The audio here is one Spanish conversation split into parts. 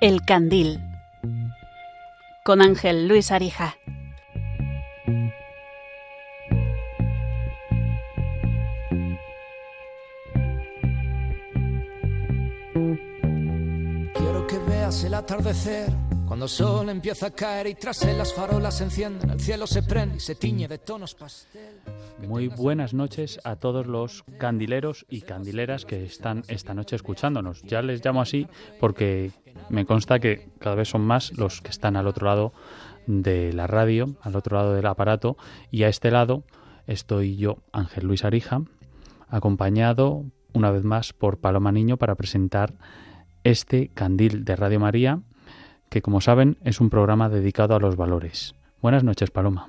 El Candil con Ángel Luis Arija. Quiero que veas el atardecer cuando el sol empieza a caer y tras él las farolas se encienden, el cielo se prende y se tiñe de tonos pastel. Muy buenas noches a todos los candileros y candileras que están esta noche escuchándonos. Ya les llamo así porque me consta que cada vez son más los que están al otro lado de la radio, al otro lado del aparato, y a este lado estoy yo, Ángel Luis Arija, acompañado una vez más por Paloma Niño para presentar este candil de Radio María, que como saben es un programa dedicado a los valores. Buenas noches, Paloma.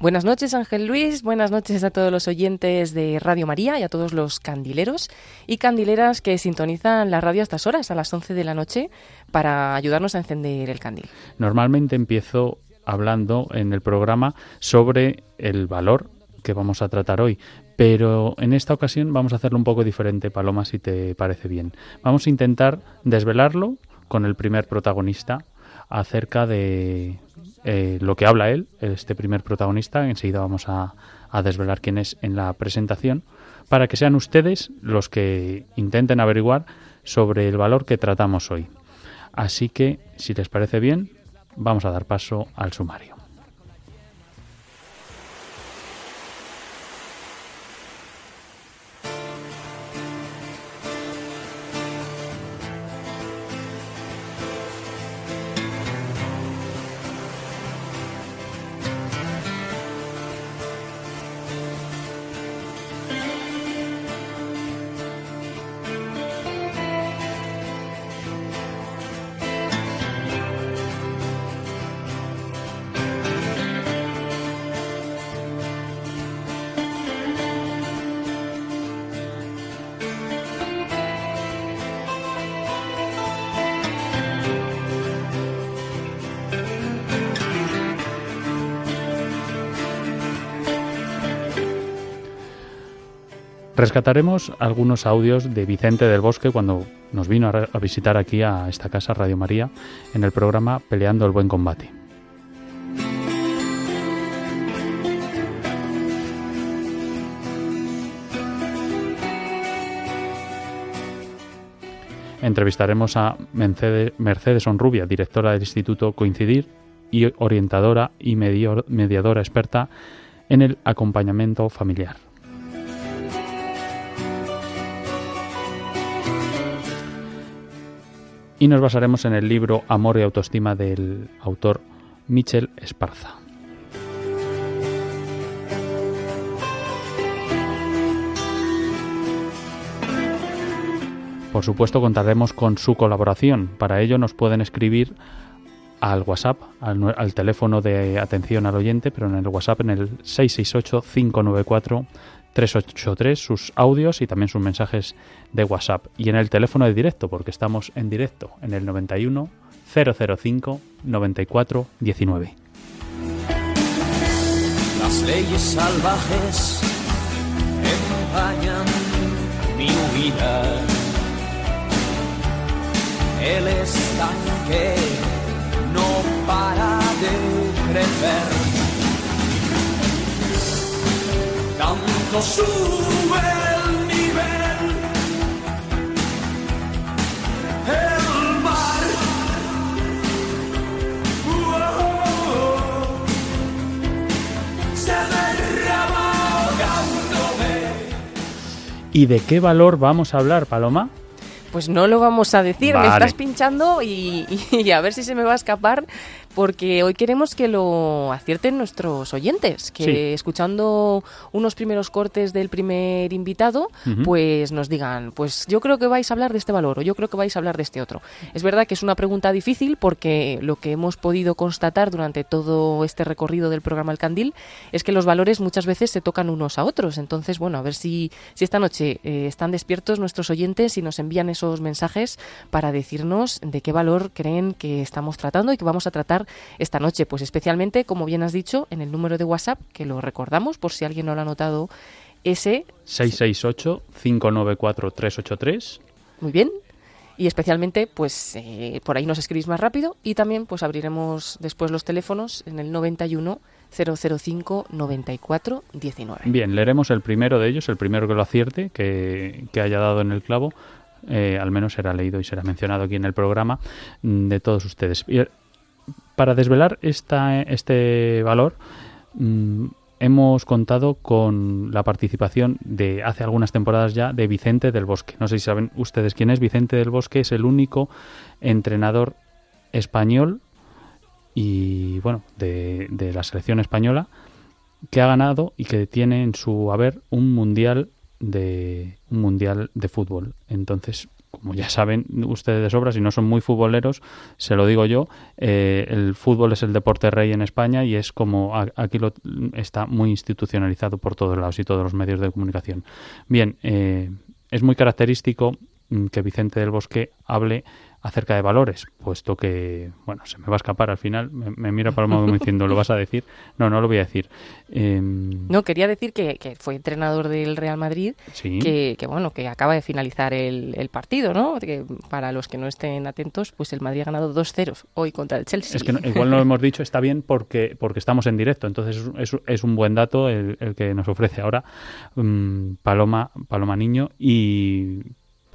Buenas noches, Ángel Luis. Buenas noches a todos los oyentes de Radio María y a todos los candileros y candileras que sintonizan la radio a estas horas, a las 11 de la noche, para ayudarnos a encender el candil. Normalmente empiezo hablando en el programa sobre el valor que vamos a tratar hoy, pero en esta ocasión vamos a hacerlo un poco diferente, Paloma, si te parece bien. Vamos a intentar desvelarlo con el primer protagonista acerca de eh, lo que habla él, este primer protagonista. Enseguida vamos a, a desvelar quién es en la presentación, para que sean ustedes los que intenten averiguar sobre el valor que tratamos hoy. Así que, si les parece bien, vamos a dar paso al sumario. Rescataremos algunos audios de Vicente del Bosque cuando nos vino a, visitar aquí a esta casa, Radio María, en el programa Peleando el Buen Combate. Entrevistaremos a Mercedes Onrubia, directora del Instituto Coincidir y orientadora y mediadora experta en el acompañamiento familiar. Y nos basaremos en el libro Amor y Autoestima del autor Michel Esparza. Por supuesto contaremos con su colaboración. Para ello nos pueden escribir al WhatsApp, al, al, teléfono de atención al oyente, pero en el WhatsApp en el 668-594 383 sus audios y también sus mensajes de WhatsApp y en el teléfono de directo porque estamos en directo en el 91 005 94 19. Las leyes salvajes empañan mi huida. El estanque no para de crecer. Tanto sube el nivel. El mar. Oh, se derrama ahogándome. ¿Y de qué valor vamos a hablar, Paloma? Pues no lo vamos a decir, Vale. me estás pinchando y, y a ver si se me va a escapar porque hoy queremos que lo acierten nuestros oyentes, que Sí. escuchando unos primeros cortes del primer invitado, pues nos digan, pues yo creo que vais a hablar de este valor o yo creo que vais a hablar de este otro. Es verdad que es una pregunta difícil porque lo que hemos podido constatar durante todo este recorrido del programa El Candil es que los valores muchas veces se tocan unos a otros. Entonces, bueno, a ver si, si esta noche eh, están despiertos nuestros oyentes y nos envían esos mensajes para decirnos de qué valor creen que estamos tratando y que vamos a tratar esta noche. Pues especialmente, como bien has dicho, en el número de WhatsApp, que lo recordamos por si alguien no lo ha notado, ese 668-594-383. Muy bien. y especialmente pues eh, por ahí nos escribís más rápido y también pues abriremos después los teléfonos en el 91 005 94 19. Bien, leeremos el primero de ellos, el primero que lo acierte, que, que haya dado en el clavo. Eh, al menos será leído y será mencionado aquí en el programa mm, de todos ustedes. Para desvelar este valor, mm, hemos contado con la participación de hace algunas temporadas ya de Vicente del Bosque. No sé si saben ustedes quién es. Vicente del Bosque es el único entrenador español y bueno de, de la selección española que ha ganado y que tiene en su haber un mundial de un mundial de fútbol. Entonces, como ya saben ustedes de sobra, si no son muy futboleros, se lo digo yo, eh, el fútbol es el deporte rey en España y es como aquí lo, está muy institucionalizado por todos lados y todos los medios de comunicación. Bien, eh, es muy característico mm, que Vicente del Bosque hable acerca de valores, puesto que, bueno, se me va a escapar al final, me, mira Paloma como diciendo, ¿lo vas a decir? No, no lo voy a decir. Em, no, quería decir que, que, fue entrenador del Real Madrid, que, que, bueno, que acaba de finalizar el, el, partido, ¿no? Que para los que no estén atentos, pues el Madrid ha ganado 2-0 hoy contra el Chelsea. Es que igual no lo hemos dicho, está bien porque, porque estamos en directo, entonces es, es un buen dato el, el, que nos ofrece ahora um, Paloma, Paloma Niño y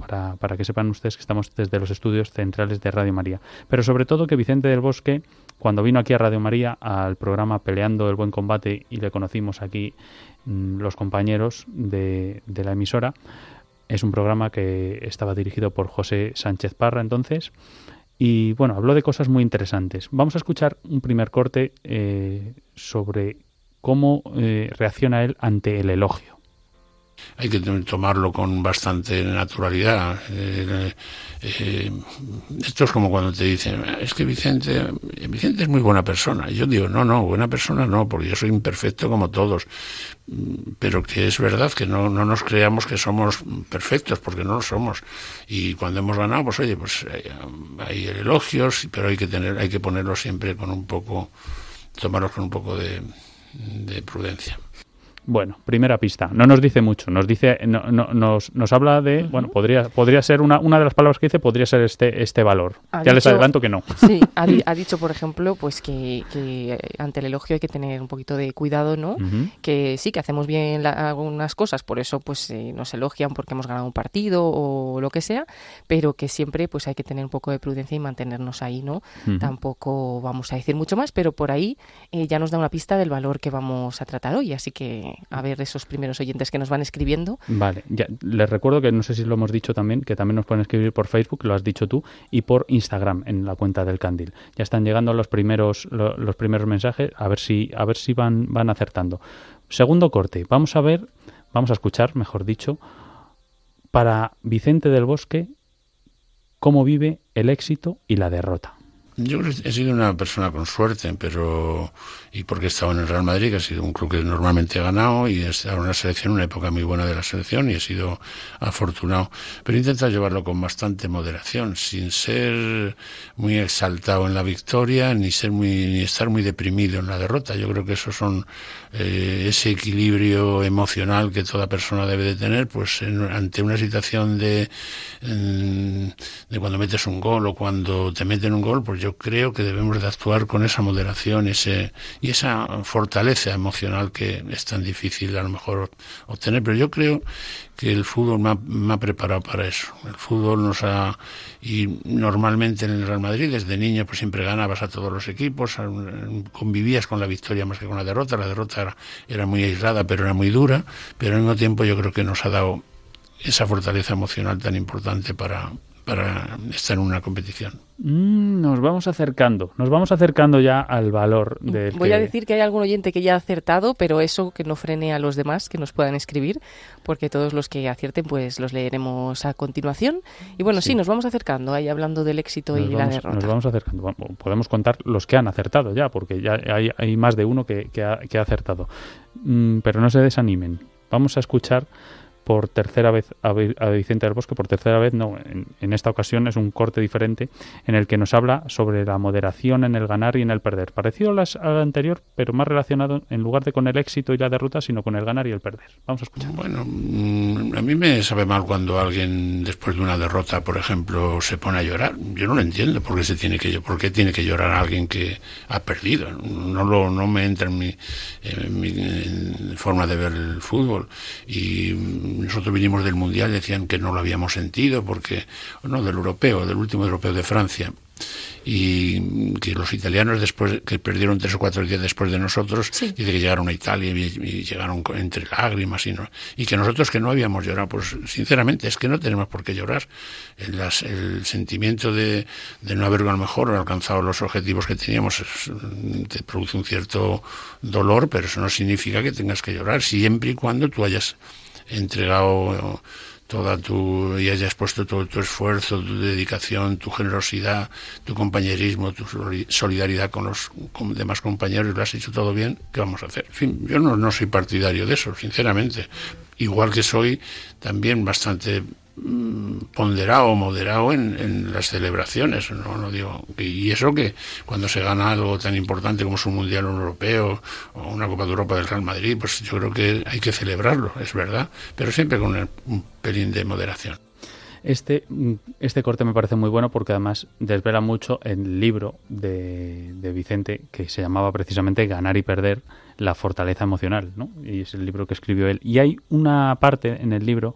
para, que sepan ustedes que estamos desde los estudios centrales de Radio María. Pero sobre todo que Vicente del Bosque, cuando vino aquí a Radio María al programa Peleando el Buen Combate y le conocimos aquí mmm, los compañeros de, de, la emisora, es un programa que estaba dirigido por José Sánchez Parra entonces. Y bueno, habló de cosas muy interesantes. Vamos a escuchar un primer corte eh, sobre cómo eh, reacciona él ante el elogio hay que tomarlo con bastante naturalidad. Eh, eh, esto es como cuando te dicen, es que Vicente, Vicente es muy buena persona. Y yo digo, no, no, buena persona no, porque yo soy imperfecto como todos. Pero que es verdad que no, no nos creamos que somos perfectos, porque no lo somos. Y cuando hemos ganado, pues oye, pues hay, hay elogios, pero hay que tener, hay que ponerlo siempre con un poco, tomarlos con un poco de prudencia. Bueno, primera pista. No nos dice mucho. Nos dice, no, no, nos, nos habla de, uh -huh. bueno, podría, podría ser una, una de las palabras que dice, podría ser este, este valor. Ha ya dicho, les adelanto que no. Sí, ha, ha, dicho, por ejemplo, pues que, que, ante el elogio hay que tener un poquito de cuidado, ¿no? Uh -huh. Que sí, que hacemos bien la, algunas cosas, por eso pues eh, nos elogian porque hemos ganado un partido o lo que sea, pero que siempre pues hay que tener un poco de prudencia y mantenernos ahí, ¿no? Uh -huh. Tampoco vamos a decir mucho más, pero por ahí eh, ya nos da una pista del valor que vamos a tratar hoy, así que a ver esos primeros oyentes que nos van escribiendo. Vale, ya, les recuerdo que no sé si lo hemos dicho también, que también nos pueden escribir por Facebook, lo has dicho tú, y por Instagram en la cuenta del Candil. Ya están llegando los primeros lo, los primeros mensajes, a ver si a ver si van van acertando. Segundo corte, vamos a ver, vamos a escuchar, mejor dicho, para Vicente del Bosque cómo vive el éxito y la derrota. Yo he sido una persona con suerte, pero y porque he estado en el Real Madrid, que ha sido un club que normalmente ha ganado y he estado en una selección, una época muy buena de la selección y he sido afortunado. Pero intenta llevarlo con bastante moderación, sin ser muy exaltado en la victoria ni ser muy ni estar muy deprimido en la derrota. Yo creo que eso son eh, ese equilibrio emocional que toda persona debe de tener, pues en, ante una situación de de cuando metes un gol o cuando te meten un gol, pues yo creo que debemos de actuar con esa moderación, ese y esa fortaleza emocional que es tan difícil a lo mejor obtener. Pero yo creo que el fútbol me ha, preparado para eso. El fútbol nos ha... Y normalmente en el Real Madrid, desde niño, pues siempre ganabas a todos los equipos, convivías con la victoria más que con la derrota. La derrota era, era muy aislada, pero era muy dura. Pero al mismo tiempo yo creo que nos ha dado esa fortaleza emocional tan importante para, para estar en una competición. Mm, nos vamos acercando, nos vamos acercando ya al valor del. Voy que... a decir que hay algún oyente que ya ha acertado, pero eso que no frene a los demás que nos puedan escribir, porque todos los que acierten, pues los leeremos a continuación. Y bueno, sí, sí nos vamos acercando, ahí hablando del éxito nos y vamos, la derrota. Nos vamos acercando. Bueno, podemos contar los que han acertado ya, porque ya hay, hay más de uno que, que, ha, que ha, acertado. Mm, pero no se desanimen. Vamos a escuchar por tercera vez a, Vicente del Bosque, por tercera vez, no, en, esta ocasión es un corte diferente en el que nos habla sobre la moderación en el ganar y en el perder. Parecido al anterior, pero más relacionado en lugar de con el éxito y la derrota, sino con el ganar y el perder. Vamos a escuchar. Bueno, mm, a mí me sabe mal cuando alguien después de una derrota, por ejemplo, se pone a llorar. Yo no lo entiendo, ¿por qué, se tiene, que, por qué tiene que llorar alguien que ha perdido? No, lo, no me entra en mi, en mi forma de ver el fútbol. Y nosotros vinimos del Mundial, decían que no lo habíamos sentido, porque, no, del europeo, del último europeo de Francia, y que los italianos después que perdieron tres o cuatro días después de nosotros dice que llegaron a Italia y, llegaron entre lágrimas y no y que nosotros que no habíamos llorado pues sinceramente es que no tenemos por qué llorar. El, el sentimiento de, de, no haber a lo mejor alcanzado los objetivos que teníamos te produce un cierto dolor pero eso no significa que tengas que llorar siempre y cuando tú hayas entregado toda tu y hayas puesto todo tu esfuerzo, tu dedicación, tu generosidad, tu compañerismo, tu solidaridad con los demás compañeros, lo has hecho todo bien, ¿qué vamos a hacer? En fin, yo no, no soy partidario de eso, sinceramente. Igual que soy también bastante ponderado o moderado en, las celebraciones. ¿no? no digo Y eso que cuando se gana algo tan importante como es un Mundial Europeo o una Copa de Europa del Real Madrid, pues yo creo que hay que celebrarlo, es verdad, pero siempre con un pelín de moderación. Este, este corte me parece muy bueno porque además desvela mucho el libro de, de Vicente que se llamaba precisamente Ganar y Perder, la fortaleza emocional, ¿no? Y es el libro que escribió él. Y hay una parte en el libro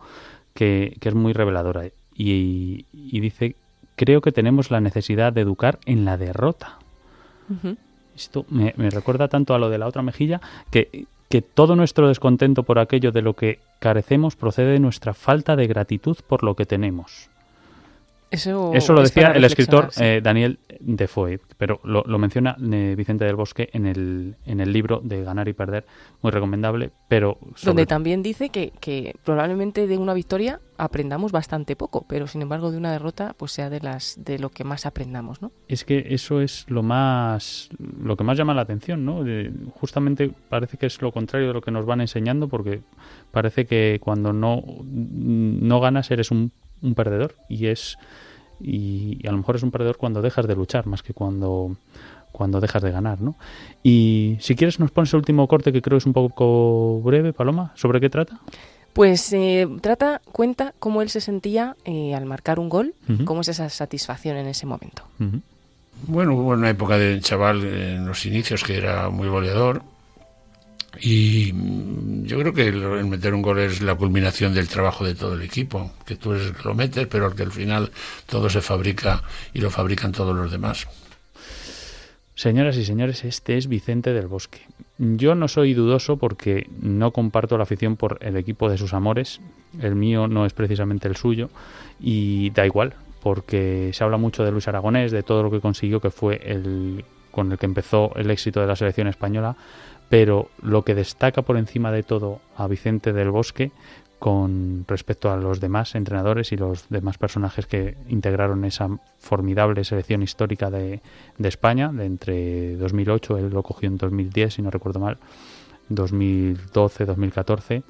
que, es muy reveladora y, dice, creo que tenemos la necesidad de educar en la derrota. Esto me, recuerda tanto a lo de la otra mejilla que, que todo nuestro descontento por aquello de lo que carecemos procede de nuestra falta de gratitud por lo que tenemos. Eso, lo decía el escritor eh, Daniel Defoe, pero lo, menciona eh, Vicente del Bosque en el, en el libro de Ganar y Perder, muy recomendable, pero... Donde también dice que, que, probablemente de una victoria aprendamos bastante poco, pero sin embargo de una derrota pues sea de las de lo que más aprendamos, ¿no? Es que eso es lo más lo que más llama la atención, ¿no? justamente parece que es lo contrario de lo que nos van enseñando porque parece que cuando no no ganas eres un un perdedor y es y, a lo mejor es un perdedor cuando dejas de luchar más que cuando cuando dejas de ganar, ¿no? Y si quieres nos pones el último corte que creo es un poco breve, Paloma, ¿sobre qué trata? Pues eh, trata, cuenta cómo él se sentía eh, al marcar un gol, cómo es esa satisfacción en ese momento. Bueno, hubo una época de chaval en los inicios que era muy goleador y mm, yo creo que el meter un gol es la culminación del trabajo de todo el equipo, que tú lo metes, pero que al final todo se fabrica y lo fabrican todos los demás. Señoras y señores, este es Vicente del Bosque. Yo no soy dudoso porque no comparto la afición por el equipo de sus amores. El mío no es precisamente el suyo y da igual, porque se habla mucho de Luis Aragonés, de todo lo que consiguió, que fue el con el que empezó el éxito de la selección española, pero lo que destaca por encima de todo a Vicente del Bosque con respecto a los demás entrenadores y los demás personajes que integraron esa formidable selección histórica de, de España, de entre 2008, él lo cogió en 2010, si no recuerdo mal, 2012, 2014.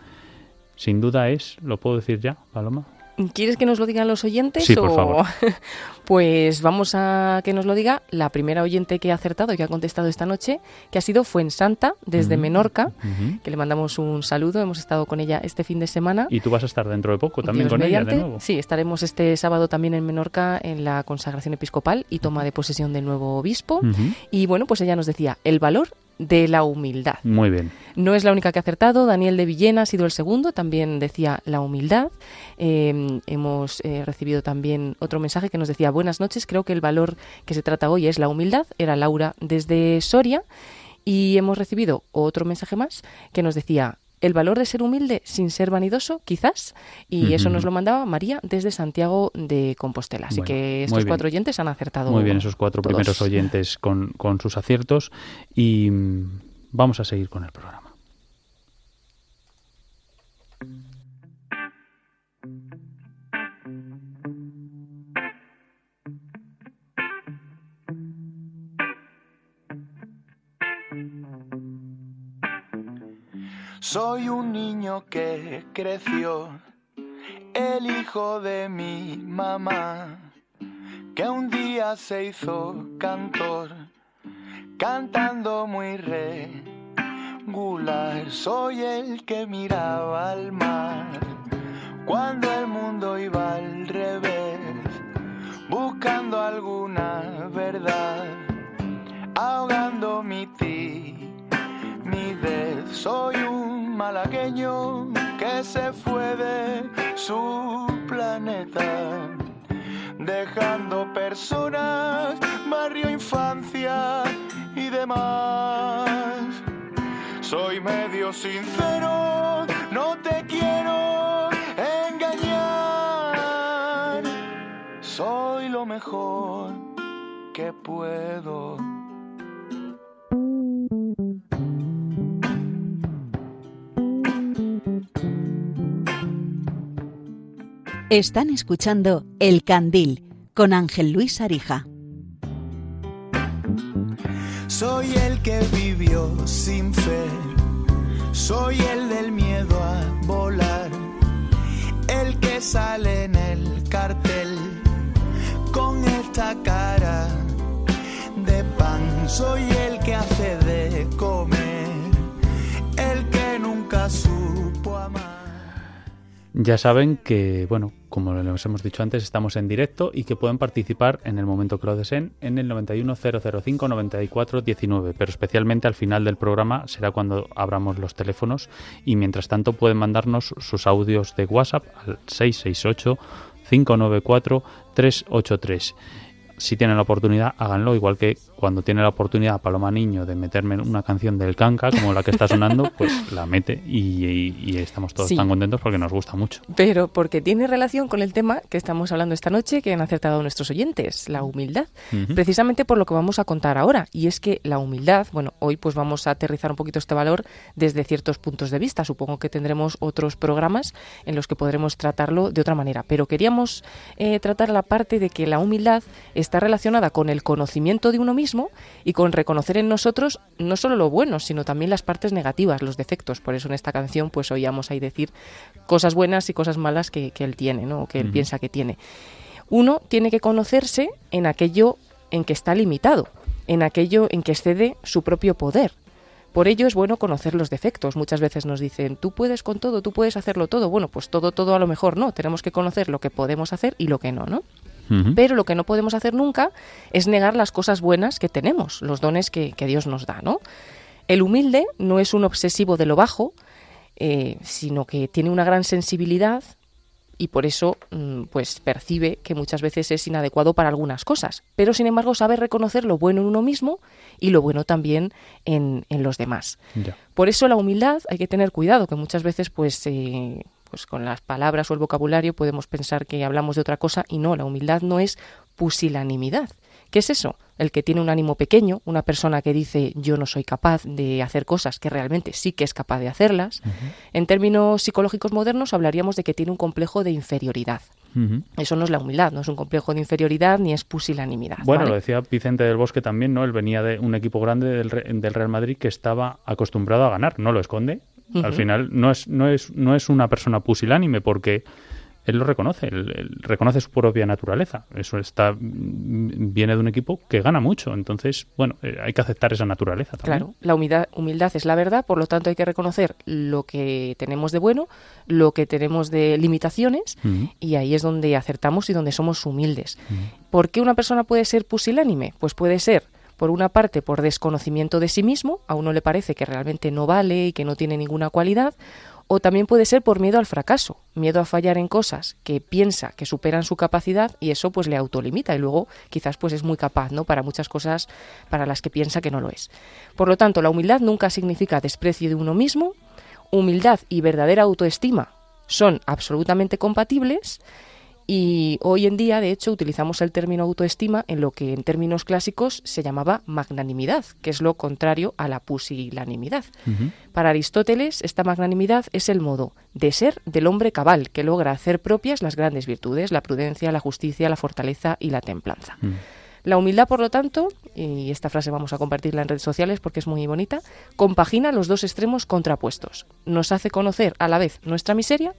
Sin duda es, lo puedo decir ya, Paloma, ¿Quieres que nos lo digan los oyentes? Sí, por favor. pues vamos a que nos lo diga la primera oyente que ha acertado y que ha contestado esta noche, que ha sido Fuensanta, desde Menorca, que le mandamos un saludo. Hemos estado con ella este fin de semana. Y tú vas a estar dentro de poco también con ella de nuevo. Sí, estaremos este sábado también en Menorca en la consagración episcopal y toma de posesión del nuevo obispo. Y bueno, pues ella nos decía, el valor de la humildad. Muy bien. No es la única que ha acertado, Daniel de Villena ha sido el segundo, también decía la humildad. Eh, hemos eh, recibido también otro mensaje que nos decía buenas noches, creo que el valor que se trata hoy es la humildad, era Laura desde Soria. Y hemos recibido otro mensaje más que nos decía el valor de ser humilde sin ser vanidoso, quizás, y eso nos lo mandaba María desde Santiago de Compostela. Así que estos cuatro oyentes han acertado. Muy bien, esos cuatro primeros oyentes con, con sus aciertos y mm, vamos a seguir con el programa. Soy un niño que creció el hijo de mi mamá, que un día se hizo cantor, cantando muy regular. Soy el que miraba al mar cuando el mundo iba al revés, buscando alguna verdad, ahogando mi timidez. Soy un malagueño que se fue de su planeta, dejando personas, barrio, infancia y demás. Soy medio sincero, no te quiero engañar. Soy lo mejor que puedo. Están escuchando El Candil con Ángel Luis Arija. Soy el que vivió sin fe, soy el del miedo a volar, el que sale en el cartel con esta cara de pan, soy el Ya saben que, bueno, como les hemos dicho antes, estamos en directo y que pueden participar en el momento que lo deseen en el 910059419, pero especialmente al final del programa será cuando abramos los teléfonos y mientras tanto pueden mandarnos sus audios de WhatsApp al 668 594 383 si tienen la oportunidad, háganlo, igual que cuando tiene la oportunidad Paloma Niño de meterme en una canción del Canca, como la que está sonando, pues la mete y, y estamos todos Sí. tan contentos porque nos gusta mucho. Pero porque tiene relación con el tema que estamos hablando esta noche, que han acertado nuestros oyentes, la humildad. Precisamente por lo que vamos a contar ahora. Y es que la humildad, bueno, hoy pues vamos a aterrizar un poquito este valor desde ciertos puntos de vista. Supongo que tendremos otros programas en los que podremos tratarlo de otra manera. Pero queríamos eh, tratar la parte de que la humildad está relacionada con el conocimiento de uno mismo y con reconocer en nosotros no solo lo bueno, sino también las partes negativas, los defectos. Por eso en esta canción pues oíamos ahí decir cosas buenas y cosas malas que, que él tiene, ¿no? O que él piensa que tiene. Uno tiene que conocerse en aquello en que está limitado, en aquello en que excede su propio poder. Por ello es bueno conocer los defectos. Muchas veces nos dicen, tú puedes con todo, tú puedes hacerlo todo. Bueno, pues todo, todo a lo mejor no. Tenemos que conocer lo que podemos hacer y lo que no, ¿no? Pero lo que no podemos hacer nunca es negar las cosas buenas que tenemos, los dones que, que Dios nos da, ¿no? El humilde no es un obsesivo de lo bajo, eh, sino que tiene una gran sensibilidad y por eso mm, pues percibe que muchas veces es inadecuado para algunas cosas, pero sin embargo sabe reconocer lo bueno en uno mismo y lo bueno también en, en los demás. Por eso la humildad hay que tener cuidado, que muchas veces pues, eh, pues con las palabras o el vocabulario podemos pensar que hablamos de otra cosa y no, la humildad no es pusilanimidad. ¿Qué es eso? El que tiene un ánimo pequeño, una persona que dice yo no soy capaz de hacer cosas que realmente sí que es capaz de hacerlas. En términos psicológicos modernos hablaríamos de que tiene un complejo de inferioridad. Eso no es la humildad, no es un complejo de inferioridad ni es pusilanimidad. Bueno, ¿vale? lo decía Vicente del Bosque también, ¿no? Él venía de un equipo grande del, del Real Madrid que estaba acostumbrado a ganar, no lo esconde. Al final no es, no, es, no es una persona pusilánime porque él lo reconoce, él, él reconoce su propia naturaleza. Eso está mm, viene de un equipo que gana mucho, entonces, bueno, eh, hay que aceptar esa naturaleza también. Claro, la humildad, humildad es la verdad, por lo tanto hay que reconocer lo que tenemos de bueno, lo que tenemos de limitaciones y ahí es donde acertamos y donde somos humildes. ¿Por qué una persona puede ser pusilánime? Pues puede ser, por una parte, por desconocimiento de sí mismo, a uno le parece que realmente no vale y que no tiene ninguna cualidad, o también puede ser por miedo al fracaso, miedo a fallar en cosas que piensa que superan su capacidad y eso pues le autolimita y luego quizás pues es muy capaz, ¿no? Para muchas cosas para las que piensa que no lo es. Por lo tanto, la humildad nunca significa desprecio de uno mismo, humildad y verdadera autoestima son absolutamente compatibles y hoy en día, de hecho, utilizamos el término autoestima en lo que en términos clásicos se llamaba magnanimidad, que es lo contrario a la pusilanimidad. Para Aristóteles, esta magnanimidad es el modo de ser del hombre cabal, que logra hacer propias las grandes virtudes, la prudencia, la justicia, la fortaleza y la templanza. Mm. La humildad, por lo tanto, y esta frase vamos a compartirla en redes sociales porque es muy bonita, compagina los dos extremos contrapuestos. Nos hace conocer a la vez nuestra miseria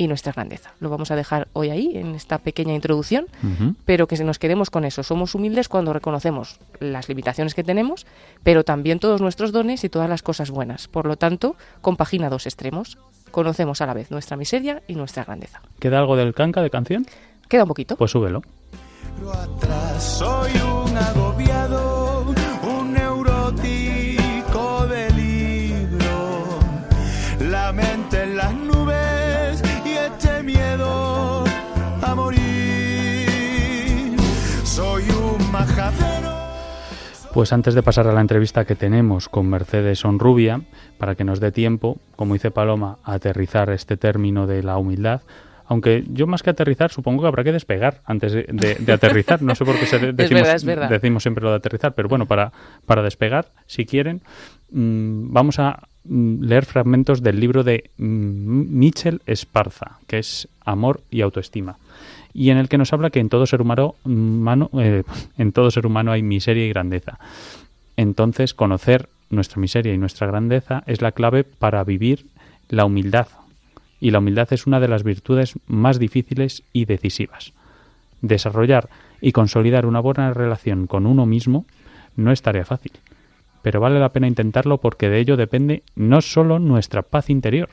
y nuestra grandeza. Lo vamos a dejar hoy ahí, en esta pequeña introducción, pero que se nos quedemos con eso. Somos humildes cuando reconocemos las limitaciones que tenemos, pero también todos nuestros dones y todas las cosas buenas. Por lo tanto, compagina dos extremos. Conocemos a la vez nuestra miseria y nuestra grandeza. ¿Queda algo del canca de canción? Queda un poquito. Pues súbelo. Pero atrás soy un Pues antes de pasar a la entrevista que tenemos con Mercedes Onrubia, para que nos dé tiempo, como dice Paloma, a aterrizar este término de la humildad, aunque yo más que aterrizar supongo que habrá que despegar antes de, de- de aterrizar. No sé por qué se de- decimos, verdad, es verdad. decimos siempre lo de aterrizar, pero bueno, para, para despegar, si quieren, mm, vamos a mm, leer fragmentos del libro de mm, Michel Esparza, que es Amor y Autoestima y en el que nos habla que en todo ser humano, humano, eh, en todo ser humano hay miseria y grandeza. Entonces, conocer nuestra miseria y nuestra grandeza es la clave para vivir la humildad. Y la humildad es una de las virtudes más difíciles y decisivas. Desarrollar y consolidar una buena relación con uno mismo no es tarea fácil, pero vale la pena intentarlo porque de ello depende no solo nuestra paz interior,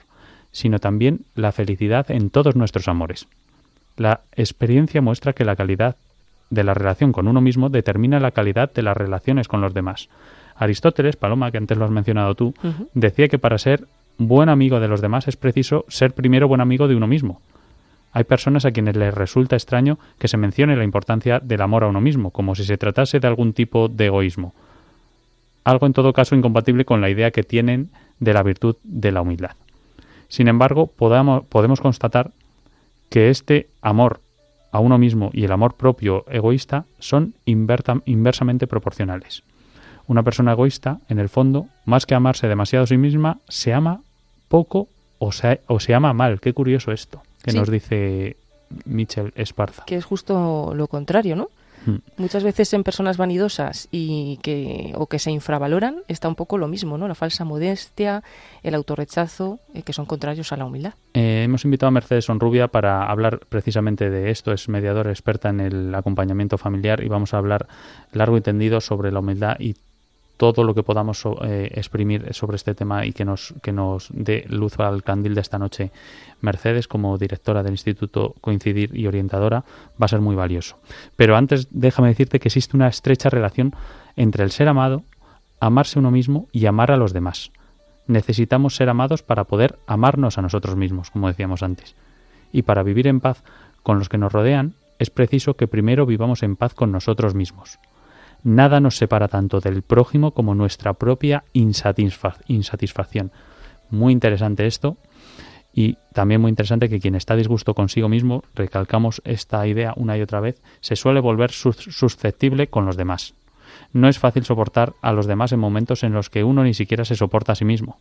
sino también la felicidad en todos nuestros amores. La experiencia muestra que la calidad de la relación con uno mismo determina la calidad de las relaciones con los demás. Aristóteles, Paloma, que antes lo has mencionado tú, decía que para ser buen amigo de los demás es preciso ser primero buen amigo de uno mismo. Hay personas a quienes les resulta extraño que se mencione la importancia del amor a uno mismo, como si se tratase de algún tipo de egoísmo. Algo en todo caso incompatible con la idea que tienen de la virtud de la humildad. Sin embargo, podamos- podemos constatar que este amor a uno mismo y el amor propio egoísta son inversamente proporcionales. Una persona egoísta, en el fondo, más que amarse demasiado a sí misma, se ama poco o se, o se ama mal. Qué curioso esto que Sí. nos dice Michel Esparza. Que es justo lo contrario, ¿no? Hmm. Muchas veces en personas vanidosas y que o que se infravaloran está un poco lo mismo, ¿no? La falsa modestia, el autorrechazo, eh, que son contrarios a la humildad. Eh, hemos invitado a Mercedes Sonrubia para hablar precisamente de esto. Es mediadora experta en el acompañamiento familiar y vamos a hablar largo y tendido sobre la humildad y todo lo que podamos eh, exprimir sobre este tema y que nos, que nos dé luz al candil de esta noche. Mercedes, como directora del Instituto Coincidir y orientadora, va a ser muy valioso. Pero antes, déjame decirte que existe una estrecha relación entre el ser amado, amarse uno mismo y amar a los demás. Necesitamos ser amados para poder amarnos a nosotros mismos, como decíamos antes. Y para vivir en paz con los que nos rodean, es preciso que primero vivamos en paz con nosotros mismos. Nada nos separa tanto del prójimo como nuestra propia insatisfa- insatisfacción. Muy interesante esto y también muy interesante que quien está disgusto consigo mismo, recalcamos esta idea una y otra vez, se suele volver sus- susceptible con los demás. No es fácil soportar a los demás en momentos en los que uno ni siquiera se soporta a sí mismo.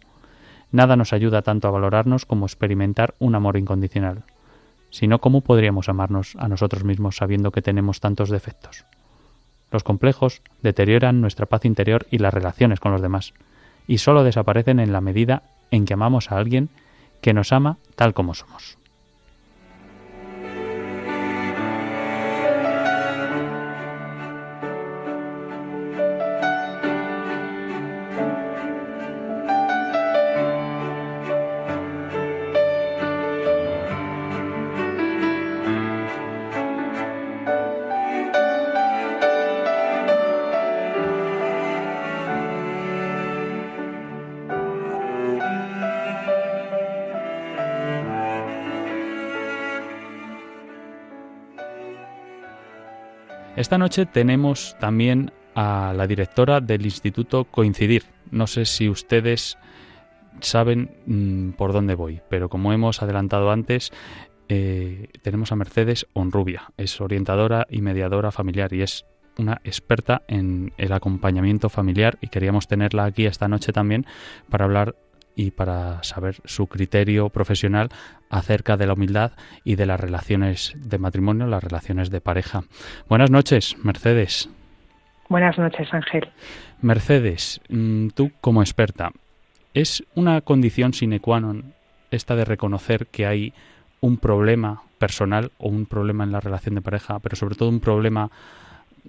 Nada nos ayuda tanto a valorarnos como experimentar un amor incondicional. Si no, ¿cómo podríamos amarnos a nosotros mismos sabiendo que tenemos tantos defectos? Los complejos deterioran nuestra paz interior y las relaciones con los demás, y solo desaparecen en la medida en que amamos a alguien que nos ama tal como somos. Esta noche tenemos también a la directora del Instituto Coincidir. No sé si ustedes saben mm, por dónde voy, pero como hemos adelantado antes, eh, tenemos a Mercedes Onrubia. Es orientadora y mediadora familiar y es una experta en el acompañamiento familiar y queríamos tenerla aquí esta noche también para hablar y para saber su criterio profesional acerca de la humildad y de las relaciones de matrimonio, las relaciones de pareja. Buenas noches, Mercedes. Buenas noches, Ángel. Mercedes, mm, tú como experta, ¿es una condición sine qua non esta de reconocer que hay un problema personal o un problema en la relación de pareja, pero sobre todo un problema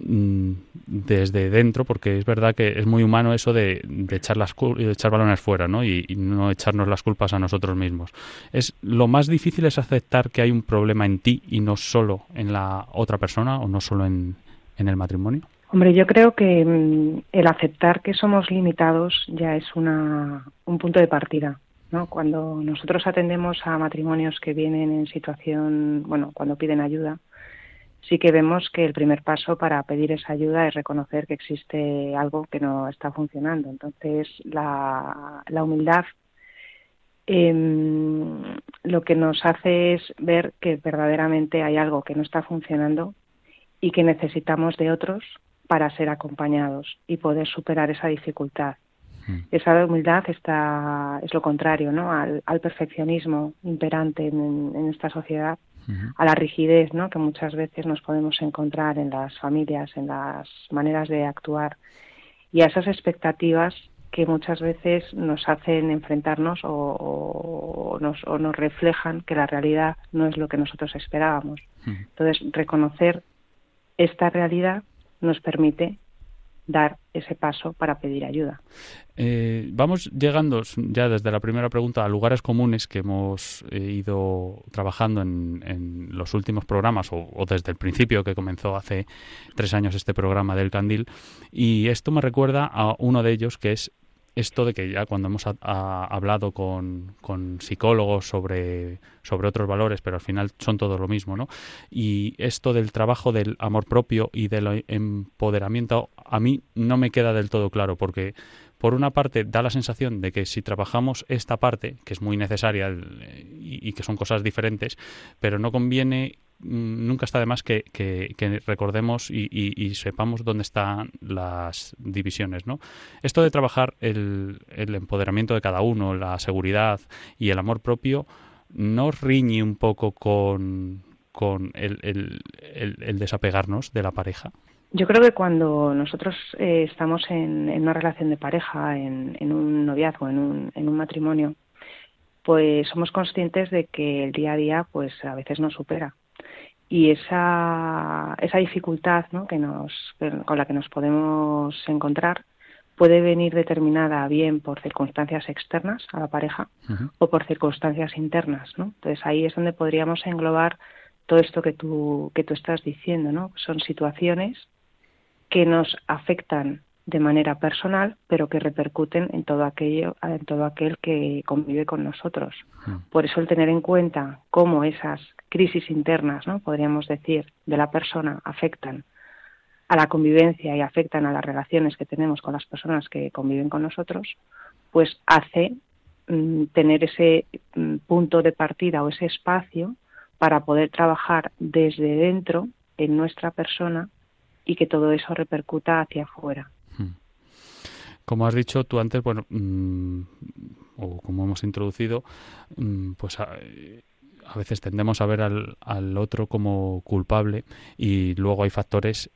desde dentro, porque es verdad que es muy humano eso de, echar, las, echar balones fuera ¿no? Y, no echarnos las culpas a nosotros mismos. Es, lo más difícil es aceptar que hay un problema en ti y no solo en la otra persona o no solo en, en el matrimonio. Hombre, yo creo que mm, el aceptar que somos limitados ya es una, un punto de partida. ¿no? Cuando nosotros atendemos a matrimonios que vienen en situación, bueno, cuando piden ayuda, sí que vemos que el primer paso para pedir esa ayuda es reconocer que existe algo que no está funcionando. Entonces, la, la humildad em, lo que nos hace es ver que verdaderamente hay algo que no está funcionando y que necesitamos de otros para ser acompañados y poder superar esa dificultad. Mm. Esa humildad está, es lo contrario ¿no? al, perfeccionismo imperante en, esta sociedad, a la rigidez ¿no? que muchas veces nos podemos encontrar en las familias, en las maneras de actuar y a esas expectativas que muchas veces nos hacen enfrentarnos o, nos, o nos reflejan que la realidad no es lo que nosotros esperábamos. Entonces, reconocer esta realidad nos permite dar ese paso para pedir ayuda. Eh, vamos llegando ya desde la primera pregunta a lugares comunes que hemos eh, ido trabajando en, los últimos programas o, o, desde el principio que comenzó hace tres años este programa del Candil y esto me recuerda a uno de ellos que es esto de que ya cuando hemos hablado con, psicólogos sobre, sobre otros valores, pero al final son todos lo mismo, ¿no? Y esto del trabajo del amor propio y del empoderamiento a mí no me queda del todo claro, porque por una parte da la sensación de que si trabajamos esta parte, que es muy necesaria y que son cosas diferentes, pero no conviene nunca está de más que, recordemos y, sepamos dónde están las divisiones. ¿no? Esto de trabajar el, empoderamiento de cada uno, la seguridad y el amor propio, ¿no riñe un poco con, el, desapegarnos de la pareja? Yo creo que cuando nosotros eh, estamos en, una relación de pareja, en, un noviazgo, en un, en un matrimonio, pues somos conscientes de que el día a día pues a veces nos supera y esa, esa dificultad ¿no? que nos, con la que nos podemos encontrar puede venir determinada bien por circunstancias externas a la pareja o por circunstancias internas. ¿no? Entonces ahí es donde podríamos englobar todo esto que tú, que tú estás diciendo. ¿no? Son situaciones que nos afectan de manera personal, pero que repercuten en todo aquello, en todo aquel que convive con nosotros. Mm. Por eso el tener en cuenta cómo esas crisis internas, ¿no? podríamos decir, de la persona afectan a la convivencia y afectan a las relaciones que tenemos con las personas que conviven con nosotros, pues hace mm, tener ese mm, punto de partida o ese espacio para poder trabajar desde dentro en nuestra persona y que todo eso repercuta hacia afuera. Como has dicho tú antes, bueno, mm, o como hemos introducido, mm, pues a, veces tendemos a ver al, otro como culpable y luego hay factores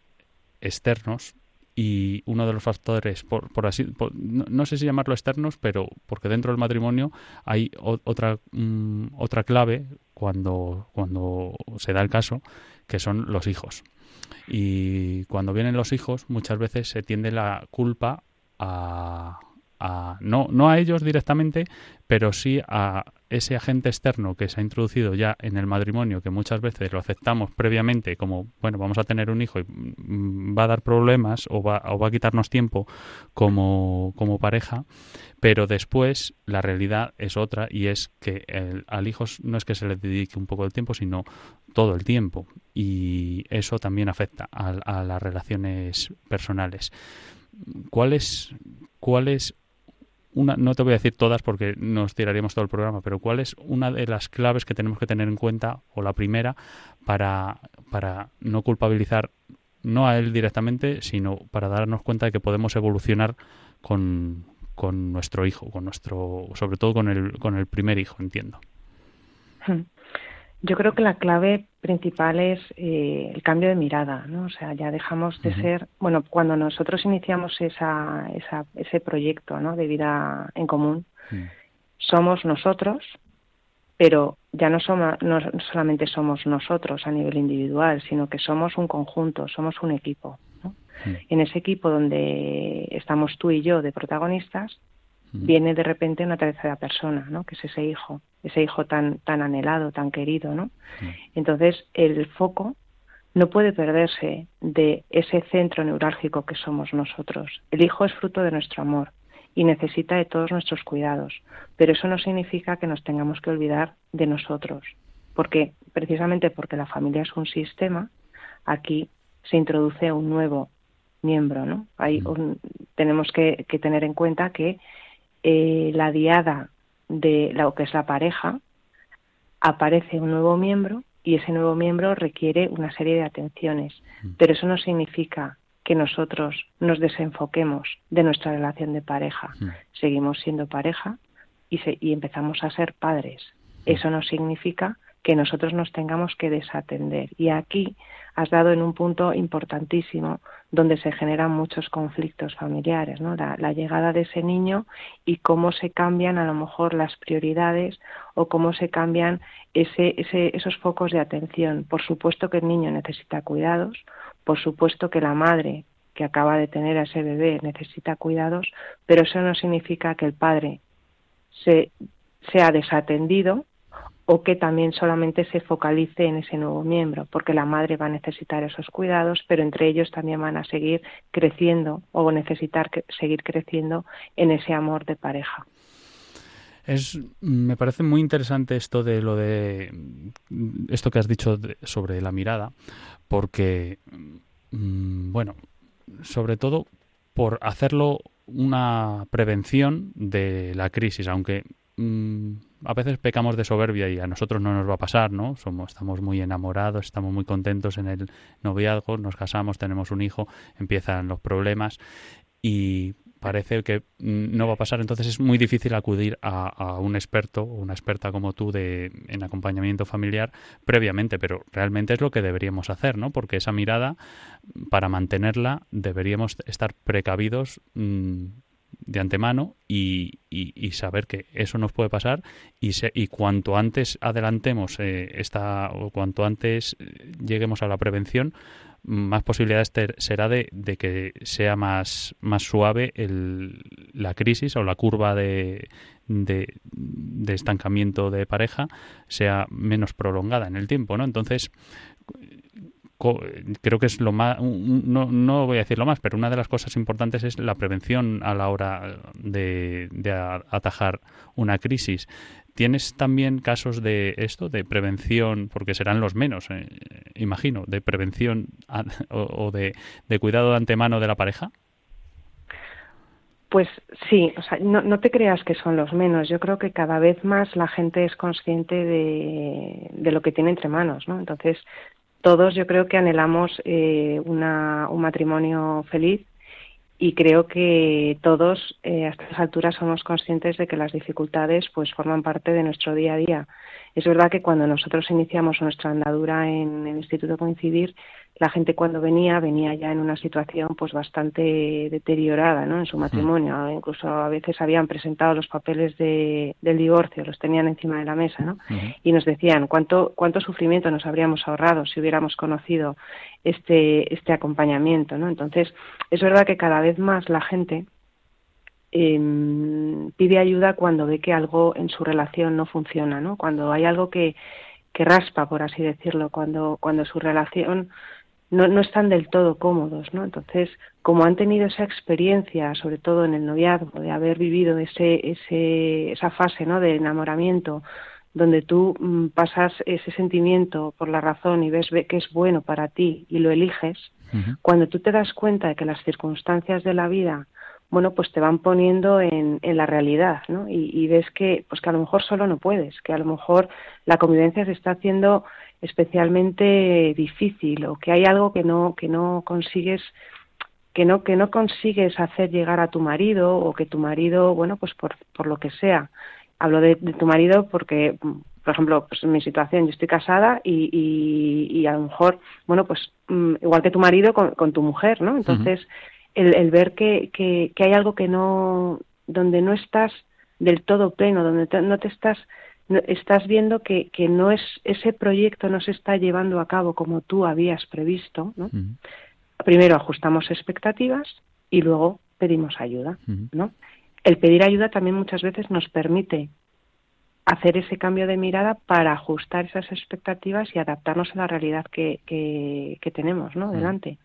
externos y uno de los factores, por, por así, no, sé si llamarlo externos, pero porque dentro del matrimonio hay otra mm, otra clave cuando cuando se da el caso, que son los hijos. Y cuando vienen los hijos, muchas veces se tiende la culpa a, no, no a ellos directamente, pero sí a ese agente externo que se ha introducido ya en el matrimonio, que muchas veces lo aceptamos previamente como, bueno, vamos a tener un hijo y mm, va a dar problemas o va, o va a quitarnos tiempo como, como pareja, pero después la realidad es otra y es que al hijo no es que se le dedique un poco de tiempo, sino todo el tiempo y eso también afecta a las relaciones personales. ¿cuál es, cuál es una, no te voy a decir todas porque nos tiraríamos todo el programa, pero ¿cuál es una de las claves que tenemos que tener en cuenta, o la primera, para, para no culpabilizar no a él directamente, sino para darnos cuenta de que podemos evolucionar con, con nuestro hijo, con nuestro, sobre todo con el, con el primer hijo, entiendo. Yo creo que la clave principal es eh, el cambio de mirada, ¿no? O sea, ya dejamos de ser, bueno, cuando nosotros iniciamos esa, esa, ese proyecto, ¿no? De vida en común, somos nosotros pero ya no, somos, no solamente somos nosotros a nivel individual, sino que somos un conjunto, somos un equipo. Mm. En ese equipo donde estamos tú y yo de protagonistas. Viene de repente una tercera persona, ¿no? que es ese hijo, ese hijo tan, tan anhelado, tan querido. ¿no? Entonces, el foco no puede perderse de ese centro neurálgico que somos nosotros. El hijo es fruto de nuestro amor y necesita de todos nuestros cuidados, pero eso no significa que nos tengamos que olvidar de nosotros, porque precisamente porque la familia es un sistema, aquí se introduce un nuevo miembro, ¿no? Mm. tenemos que, tener en cuenta que eh, la diada de lo que es la pareja aparece un nuevo miembro y ese nuevo miembro requiere una serie de atenciones, mm. pero eso no significa que nosotros nos desenfoquemos de nuestra relación de pareja. Mm. Seguimos siendo pareja y, y empezamos a ser padres. Eso no significa que nosotros nos tengamos que desatender. Y aquí has dado en un punto importantísimo donde se generan muchos conflictos familiares, ¿no? La, llegada de ese niño y cómo se cambian a lo mejor las prioridades o cómo se cambian ese, ese, esos focos de atención. Por supuesto que el niño necesita cuidados, por supuesto que la madre que acaba de tener a ese bebé necesita cuidados, pero eso no significa que el padre se, sea desatendido o que también solamente se focalice en ese nuevo miembro, porque la madre va a necesitar esos cuidados, pero entre ellos también van a seguir creciendo o necesitar seguir creciendo en ese amor de pareja. Es, me parece muy interesante esto de lo de esto que has dicho sobre la mirada, porque mm, bueno, sobre todo por hacerlo una prevención de la crisis, aunque mm, a veces pecamos de soberbia y a nosotros no nos va a pasar, ¿no? Somos, estamos muy enamorados, estamos muy contentos en el noviazgo, nos casamos, tenemos un hijo, empiezan los problemas y parece que no va a pasar. Entonces es muy difícil acudir a, un experto o una experta como tú de, en acompañamiento familiar previamente, pero realmente es lo que deberíamos hacer, ¿no? Porque esa mirada, para mantenerla, deberíamos estar precavidos. Mm, de antemano y, y, saber que eso nos puede pasar y, y cuanto antes adelantemos eh, esta o cuanto antes lleguemos a la prevención más posibilidades será de, de, que sea más, más suave el, la crisis o la curva de, de, de, estancamiento de pareja sea menos prolongada en el tiempo, ¿no? Entonces, creo que es lo más, no, no voy a decir lo más, pero una de las cosas importantes es la prevención a la hora de, atajar una crisis. ¿Tienes también casos de esto, de prevención, porque serán los menos, eh, imagino, de prevención o, de, cuidado de antemano de la pareja? Pues sí, o sea, no, no, te creas que son los menos. Yo creo que cada vez más la gente es consciente de, de lo que tiene entre manos, ¿no? Entonces, todos yo creo que anhelamos eh, una, un matrimonio feliz y creo que todos eh, a estas alturas somos conscientes de que las dificultades pues forman parte de nuestro día a día. Es verdad que cuando nosotros iniciamos nuestra andadura en el Instituto Coincidir, la gente cuando venía venía ya en una situación pues bastante deteriorada ¿no? en su matrimonio incluso a veces habían presentado los papeles de, del divorcio los tenían encima de la mesa ¿no? y nos decían cuánto cuánto sufrimiento nos habríamos ahorrado si hubiéramos conocido este este acompañamiento ¿no? entonces es verdad que cada vez más la gente em, pide ayuda cuando ve que algo en su relación no funciona ¿no? cuando hay algo que que raspa por así decirlo cuando cuando su relación no, no están del todo cómodos, ¿no? Entonces, como han tenido esa experiencia, sobre todo en el noviazgo, de haber vivido ese, ese, esa fase, ¿no? De enamoramiento, donde tú mm, pasas ese sentimiento por la razón y ves que es bueno para ti y lo eliges, cuando tú te das cuenta de que las circunstancias de la vida bueno, pues te van poniendo en, en la realidad, ¿no? Y, y, ves que, pues que a lo mejor solo no puedes, que a lo mejor la convivencia se está haciendo especialmente difícil o que hay algo que no que no consigues que no que no consigues hacer llegar a tu marido o que tu marido bueno pues por, por lo que sea. Hablo de, tu marido porque por ejemplo pues en mi situación yo estoy casada y, y, a lo mejor bueno pues mm, igual que tu marido con, tu mujer no entonces el, el, ver que, que, hay algo que no donde no estás del todo pleno donde no te estás estás viendo que, que no es ese proyecto no se está llevando a cabo como tú habías previsto, ¿no? Primero ajustamos expectativas y luego pedimos ayuda, ¿no? El pedir ayuda también muchas veces nos permite hacer ese cambio de mirada para ajustar esas expectativas y adaptarnos a la realidad que, que, tenemos ¿no? delante.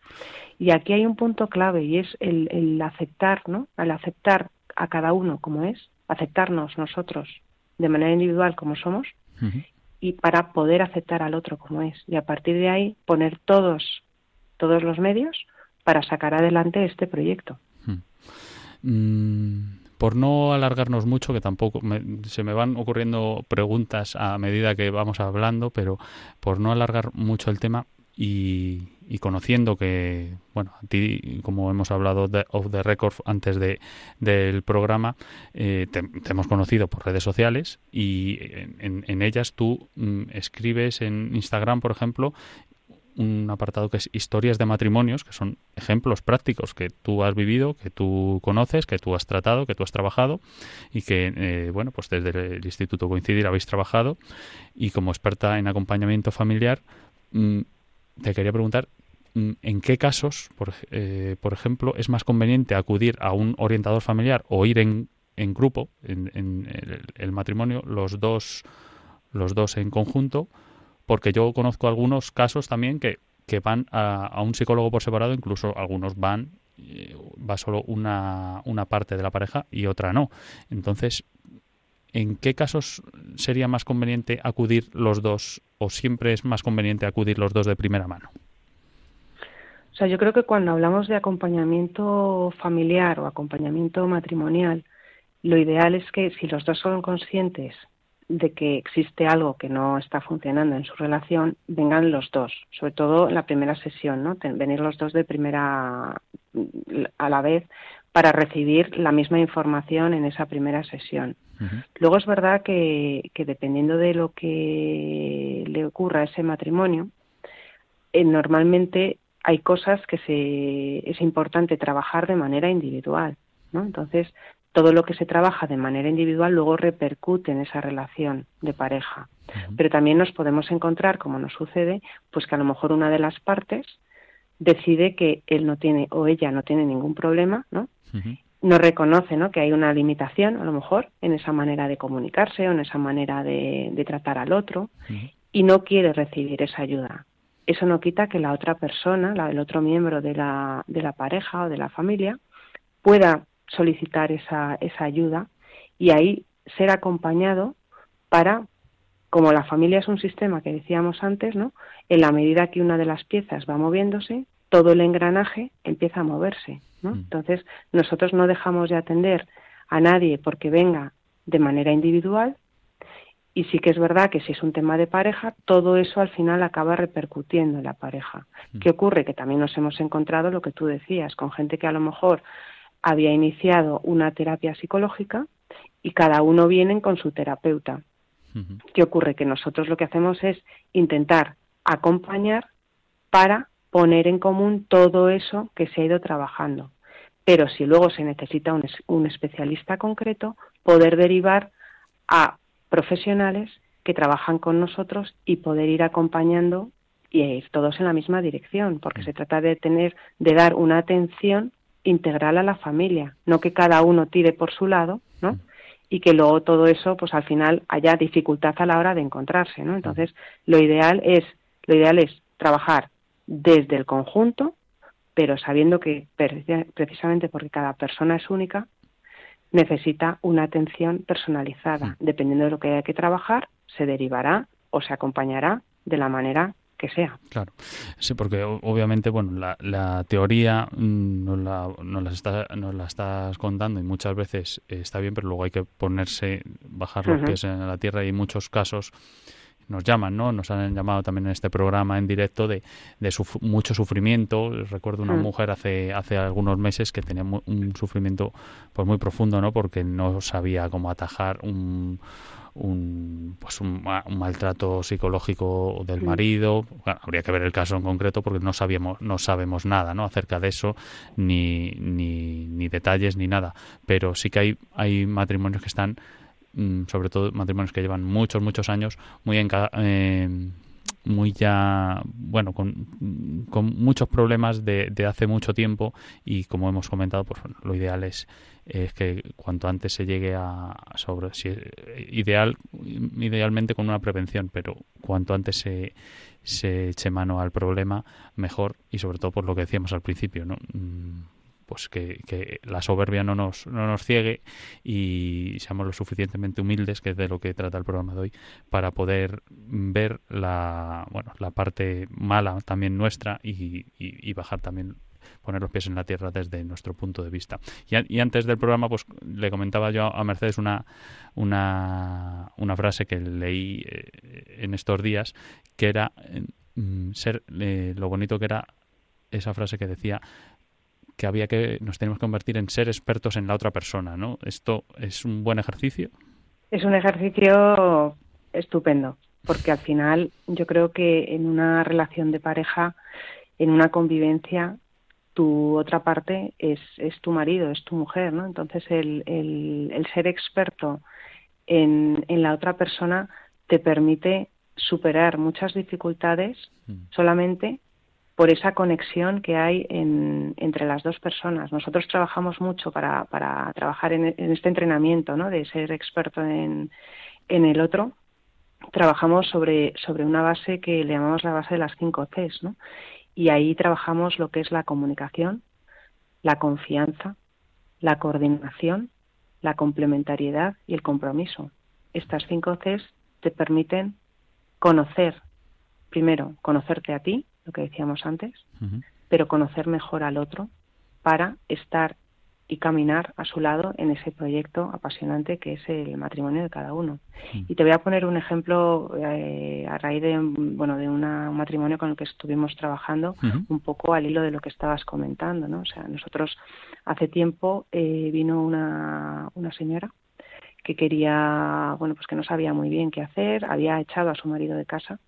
Y aquí hay un punto clave y es el, el aceptar, ¿no? Al aceptar a cada uno como es, aceptarnos nosotros de manera individual como somos y para poder aceptar al otro como es. Y a partir de ahí poner todos, todos los medios para sacar adelante este proyecto. Mm, por no alargarnos mucho, que tampoco se me van ocurriendo preguntas a medida que vamos hablando, pero por no alargar mucho el tema y, conociendo que, bueno, a ti, como hemos hablado de, of the record antes de, del programa, eh, te, hemos conocido por redes sociales y en, en ellas tú mm, escribes en Instagram, por ejemplo, un apartado que es historias de matrimonios, que son ejemplos prácticos que tú has vivido, que tú conoces, que tú has tratado, que tú has trabajado y que, eh, bueno, pues desde el Instituto Coincidir habéis trabajado. Y como experta en acompañamiento familiar, mm, te quería preguntar mm, en qué casos, por, eh, por, ejemplo, es más conveniente acudir a un orientador familiar o ir en, en grupo, en, el, el matrimonio, los dos, los dos en conjunto, porque yo conozco algunos casos también que, van a, un psicólogo por separado, incluso algunos van, eh, va solo una, una parte de la pareja y otra no. Entonces, ¿en qué casos sería más conveniente acudir los dos o siempre es más conveniente acudir los dos de primera mano? O sea, yo creo que cuando hablamos de acompañamiento familiar o acompañamiento matrimonial, lo ideal es que si los dos son conscientes de que existe algo que no está funcionando en su relación, vengan los dos, sobre todo en la primera sesión, ¿no? Venir los dos de primera a la vez para recibir la misma información en esa primera sesión. Luego es verdad que, que, dependiendo de lo que le ocurra a ese matrimonio, eh, normalmente hay cosas que se, es importante trabajar de manera individual. ¿no? Entonces, todo lo que se trabaja de manera individual luego repercute en esa relación de pareja. Pero también nos podemos encontrar, como nos sucede, pues que a lo mejor una de las partes decide que él no tiene o ella no tiene ningún problema, ¿no? No reconoce, ¿no? Que hay una limitación, a lo mejor, en esa manera de comunicarse o en esa manera de, tratar al otro y no quiere recibir esa ayuda. Eso no quita que la otra persona, la, el otro miembro de la, de la pareja o de la familia, pueda solicitar esa, esa ayuda y ahí ser acompañado para, como la familia es un sistema que decíamos antes, ¿no? En la medida que una de las piezas va moviéndose, todo el engranaje empieza a moverse, ¿no? Mm. Entonces, nosotros no dejamos de atender a nadie porque venga de manera individual y sí que es verdad que si es un tema de pareja, todo eso al final acaba repercutiendo en la pareja. Mm. ¿Qué ocurre? Que también nos hemos encontrado lo que tú decías, con gente que a lo mejor había iniciado una terapia psicológica y cada uno viene con su terapeuta. ¿Qué ocurre? Que nosotros lo que hacemos es intentar acompañar para poner en común todo eso que se ha ido trabajando. Pero si luego se necesita un, un especialista concreto, poder derivar a profesionales que trabajan con nosotros y poder ir acompañando y ir todos en la misma dirección, porque se trata de tener, de dar una atención integral a la familia, no que cada uno tire por su lado, ¿no? Y que luego todo eso, pues al final haya dificultad a la hora de encontrarse, ¿no? Entonces, lo ideal es, lo ideal es trabajar desde el conjunto, pero sabiendo que precisamente porque cada persona es única, necesita una atención personalizada. Dependiendo de lo que haya que trabajar, se derivará o se acompañará de la manera que sea. Claro, sí, porque obviamente, bueno, la, la teoría mm, nos la, nos, la está, nos la estás contando y muchas veces está bien, pero luego hay que ponerse, bajar los pies en la tierra y en muchos casos nos llaman, ¿no? Nos han llamado también en este programa en directo de, de mucho sufrimiento. Recuerdo una mm. mujer hace hace algunos meses que tenía un sufrimiento pues muy profundo, ¿no? Porque no sabía cómo atajar un un, pues un, maltrato psicológico del marido. habría que ver el caso en concreto porque no sabíamos, no sabemos nada ¿no? acerca de eso, ni, ni, ni detalles ni nada. Pero sí que hay, hay matrimonios que están mm, sobre todo matrimonios que llevan muchos, muchos años, muy en, eh, muy ya, bueno, con, con muchos problemas de, de, hace mucho tiempo y como hemos comentado, pues bueno, lo ideal es, es que cuanto antes se llegue a sobre, si, ideal, idealmente con una prevención, pero cuanto antes se, se eche mano al problema, mejor y sobre todo por lo que decíamos al principio, ¿no? Pues que, que, la soberbia no nos, no nos ciegue y seamos lo suficientemente humildes, que es de lo que trata el programa de hoy, para poder ver la, bueno, la parte mala también nuestra y, y, bajar también poner los pies en la tierra desde nuestro punto de vista. Y, antes del programa, pues le comentaba yo a Mercedes una, una, una frase que leí eh, en estos días, que era mm, ser eh, lo bonito que era esa frase que decía que había que nos tenemos que convertir en ser expertos en la otra persona, ¿no? Esto es un buen ejercicio. Es un ejercicio estupendo, porque al final yo creo que en una relación de pareja, en una convivencia, tu otra parte es, es tu marido, es tu mujer, ¿no? Entonces el, el, el ser experto en, en la otra persona te permite superar muchas dificultades mm. solamente por esa conexión que hay en, entre las dos personas. Nosotros trabajamos mucho para, trabajar en, en, este entrenamiento, ¿no? De ser experto en, en el otro. Trabajamos sobre, sobre una base que le llamamos la base de las cinco Cs, ¿no? Y ahí trabajamos lo que es la comunicación, la confianza, la coordinación, la complementariedad y el compromiso. Estas cinco Cs te permiten conocer, primero, conocerte a ti, lo que decíamos antes, pero conocer mejor al otro para estar y caminar a su lado en ese proyecto apasionante que es el matrimonio de cada uno. Y te voy a poner un ejemplo eh, a raíz de bueno de una, un matrimonio con el que estuvimos trabajando un poco al hilo de lo que estabas comentando, ¿no? O sea, nosotros hace tiempo eh, vino una, una señora que quería, bueno, pues que no sabía muy bien qué hacer, había echado a su marido de casa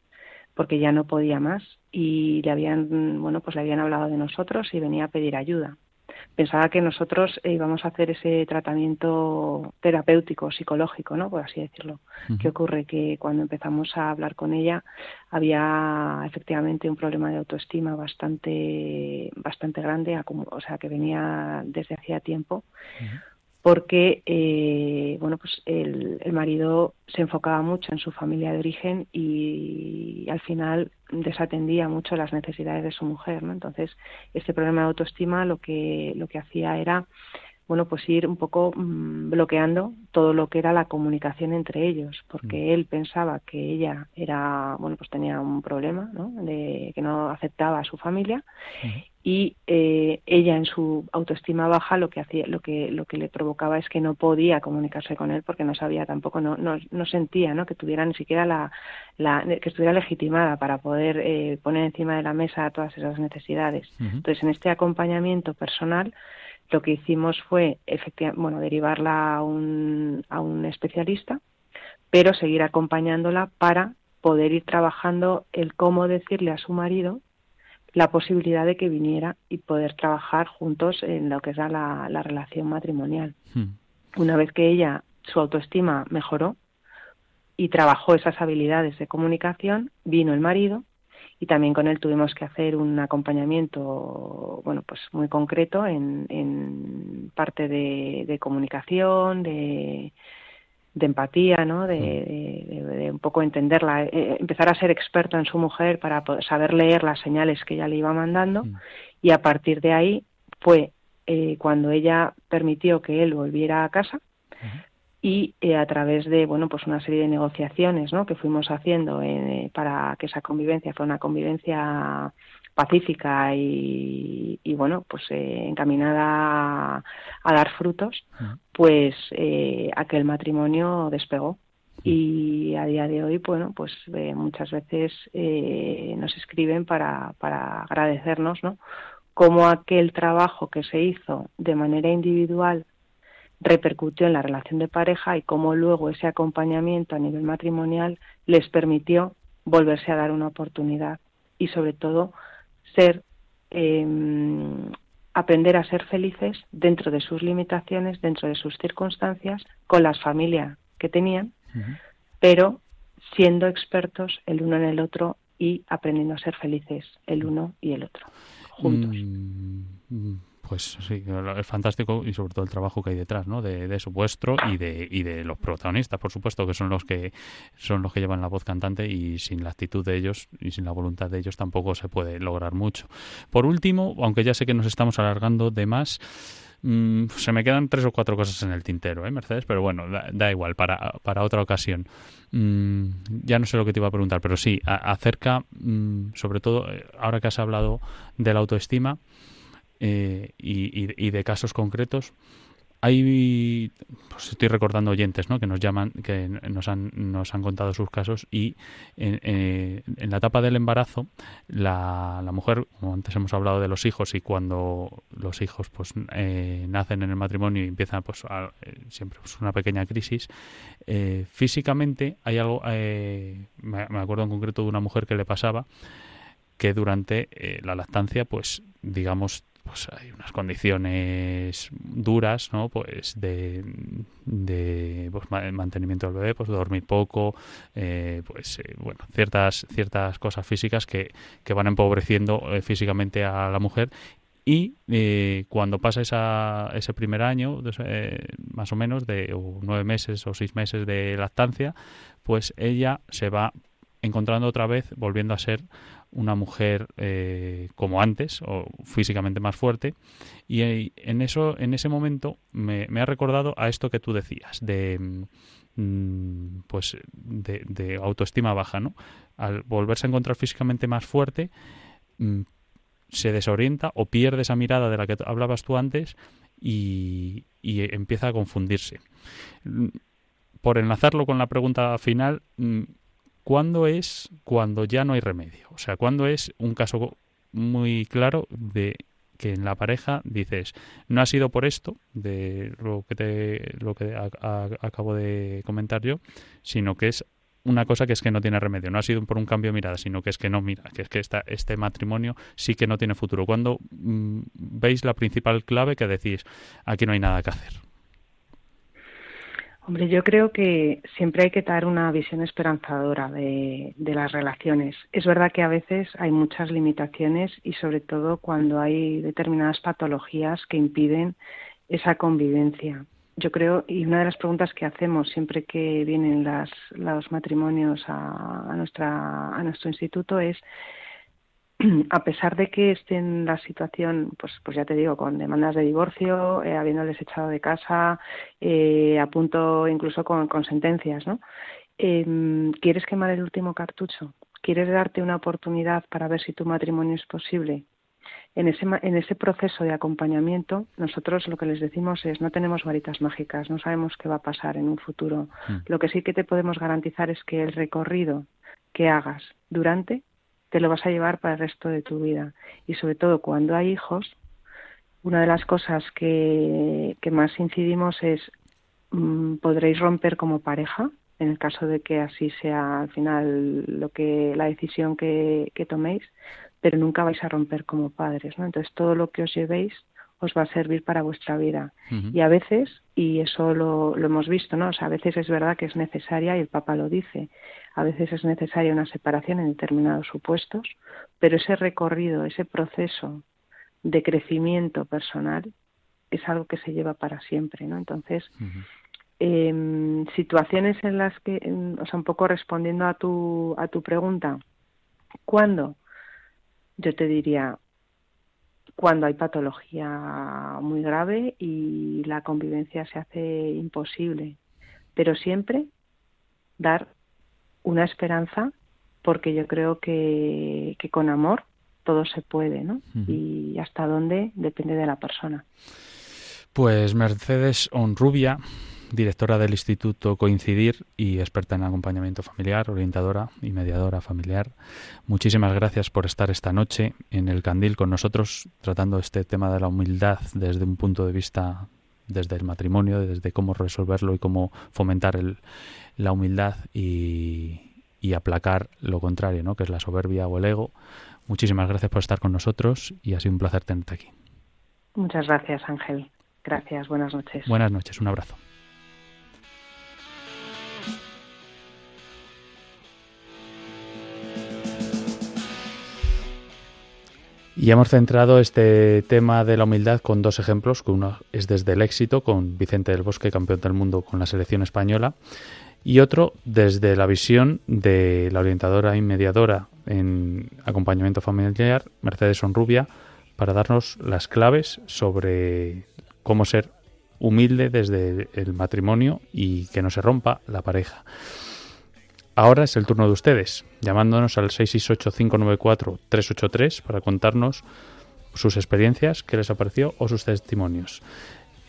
porque ya no podía más y le habían, bueno, pues le habían hablado de nosotros y venía a pedir ayuda. Pensaba que nosotros íbamos a hacer ese tratamiento terapéutico, psicológico, ¿no? Por así decirlo. Uh -huh. ¿Qué ocurre? Que cuando empezamos a hablar con ella había efectivamente un problema de autoestima bastante, bastante grande, o sea, que venía desde hacía tiempo. Uh -huh porque eh, bueno pues el, el, marido se enfocaba mucho en su familia de origen y, y al final desatendía mucho las necesidades de su mujer ¿no? entonces este problema de autoestima lo que lo que hacía era bueno, pues ir un poco mmm, bloqueando todo lo que era la comunicación entre ellos, porque mm. él pensaba que ella era, bueno, pues tenía un problema, ¿no? De que no aceptaba a su familia mm. y eh, ella en su autoestima baja lo que hacía, lo que lo que le provocaba es que no podía comunicarse con él porque no sabía tampoco, no no, no sentía, ¿no? Que tuviera ni siquiera la, la que estuviera legitimada para poder eh, poner encima de la mesa todas esas necesidades. Mm. Entonces, en este acompañamiento personal lo que hicimos fue efectivamente, bueno, derivarla a un, a un especialista, pero seguir acompañándola para poder ir trabajando el cómo decirle a su marido la posibilidad de que viniera y poder trabajar juntos en lo que es la, la relación matrimonial. Hmm. Una vez que ella, su autoestima mejoró y trabajó esas habilidades de comunicación, vino el marido y también con él tuvimos que hacer un acompañamiento bueno pues muy concreto en, en parte de, de comunicación de, de, empatía no de, de, de, un poco entenderla eh, empezar a ser experto en su mujer para poder saber leer las señales que ella le iba mandando. Y a partir de ahí fue eh, cuando ella permitió que él volviera a casa uh -huh y eh, a través de bueno pues una serie de negociaciones ¿no? que fuimos haciendo eh, para que esa convivencia fuera una convivencia pacífica y, y bueno pues eh, encaminada a, a, dar frutos pues aquel matrimonio despegó. Y a día de hoy bueno pues muchas veces nos escriben para para agradecernos no como aquel trabajo que se hizo de manera individual repercutió en la relación de pareja y cómo luego ese acompañamiento a nivel matrimonial les permitió volverse a dar una oportunidad y sobre todo ser eh, aprender a ser felices dentro de sus limitaciones, dentro de sus circunstancias, con las familias que tenían, pero siendo expertos el uno en el otro y aprendiendo a ser felices el uno y el otro juntos. Mm, mm, pues sí, es fantástico y sobre todo el trabajo que hay detrás, ¿no? De, de su vuestro y de, y de los protagonistas, por supuesto, que son los que son los que llevan la voz cantante y sin la actitud de ellos y sin la voluntad de ellos tampoco se puede lograr mucho. Por último, aunque ya sé que nos estamos alargando de más, mm, se me quedan tres o cuatro cosas en el tintero, ¿eh, Mercedes? Pero bueno, da, igual, para, para otra ocasión. Mm, ya no sé lo que te iba a preguntar, pero sí, acerca, mm, sobre todo, eh, ahora que has hablado de la autoestima, eh, y, de casos concretos. Hay, pues estoy recordando oyentes, ¿no? Que nos llaman, que nos han, nos han contado sus casos y en, eh, la etapa del embarazo, la, la, mujer, como antes hemos hablado de los hijos y cuando los hijos, pues eh, nacen en el matrimonio y empieza, pues siempre pues, una pequeña crisis, físicamente hay algo, me, acuerdo en concreto de una mujer que le pasaba que durante la lactancia, pues digamos pues hay unas condiciones duras, ¿no? Pues de, de pues, mantenimiento del bebé, pues dormir poco, eh, pues eh, bueno, ciertas ciertas cosas físicas que, que van empobreciendo eh, físicamente a la mujer y cuando pasa esa, ese primer año, más o menos, de nueve meses o seis meses de lactancia, pues ella se va encontrando otra vez, volviendo a ser una mujer eh, como antes o físicamente más fuerte. Y en eso en ese momento me, ha recordado a esto que tú decías de mm, pues de, autoestima baja no al volverse a encontrar físicamente más fuerte mm, se desorienta o pierde esa mirada de la que hablabas tú antes y, y empieza a confundirse. Mm, por enlazarlo con la pregunta final ¿Cuándo es cuando ya no hay remedio? O sea, ¿cuándo es un caso muy claro de que en la pareja dices, no ha sido por esto, de lo que, te, lo que acabo de comentar yo, sino que es una cosa que es que no tiene remedio. No ha sido por un cambio de mirada, sino que es que no mira, que es que esta, este matrimonio sí que no tiene futuro. Cuando mm, veis la principal clave que decís, aquí no hay nada que hacer. Hombre, yo creo que siempre hay que dar una visión esperanzadora de, las relaciones. Es verdad que a veces hay muchas limitaciones y sobre todo cuando hay determinadas patologías que impiden esa convivencia. Yo creo, y una de las preguntas que hacemos siempre que vienen los matrimonios a, nuestra, a nuestro instituto es a pesar de que estén en la situación, pues, pues ya te digo, con demandas de divorcio, eh, habiéndoles echado de casa, eh, a punto incluso con, con sentencias, ¿no? Em, ¿Quieres quemar el último cartucho? ¿Quieres darte una oportunidad para ver si tu matrimonio es posible? En ese, en ese proceso de acompañamiento, nosotros lo que les decimos es no tenemos varitas mágicas, no sabemos qué va a pasar en un futuro. Mm. Lo que sí que te podemos garantizar es que el recorrido que hagas durante te lo vas a llevar para el resto de tu vida. Y sobre todo cuando hay hijos, una de las cosas que, que más incidimos es mm, podréis romper como pareja en el caso de que así sea al final lo que la decisión que, que toméis pero nunca vais a romper como padres ¿no? entonces todo lo que os llevéis os va a servir para vuestra vida. Y a veces, y eso lo, lo, hemos visto, ¿no? O sea, a veces es verdad que es necesaria, y el Papa lo dice, a veces es necesaria una separación en determinados supuestos, pero ese recorrido, ese proceso de crecimiento personal es algo que se lleva para siempre, ¿no? Entonces, eh, situaciones en las que, o sea, un poco respondiendo a tu, a tu pregunta, ¿cuándo? Yo te diría, cuando hay patología muy grave y la convivencia se hace imposible, pero siempre dar una esperanza porque yo creo que, que con amor todo se puede, ¿no? Y hasta dónde depende de la persona. Pues Mercedes Onrubia, directora del Instituto Coincidir y experta en acompañamiento familiar, orientadora y mediadora familiar. Muchísimas gracias por estar esta noche en el Candil con nosotros tratando este tema de la humildad desde un punto de vista desde el matrimonio, desde cómo resolverlo y cómo fomentar el, la humildad y, y aplacar lo contrario, ¿no? que es la soberbia o el ego. Muchísimas gracias por estar con nosotros y ha sido un placer tenerte aquí. Muchas gracias, Ángel. Gracias, buenas noches. Buenas noches, un abrazo. Y hemos centrado este tema de la humildad con dos ejemplos, que uno es desde el éxito, con Vicente del Bosque, campeón del mundo con la selección española, y otro desde la visión de la orientadora y mediadora en acompañamiento familiar, Mercedes Sonrubia, para darnos las claves sobre cómo ser humilde desde el matrimonio y que no se rompa la pareja. Ahora es el turno de ustedes, llamándonos al 668-594-383 para contarnos sus experiencias, qué les apareció o sus testimonios.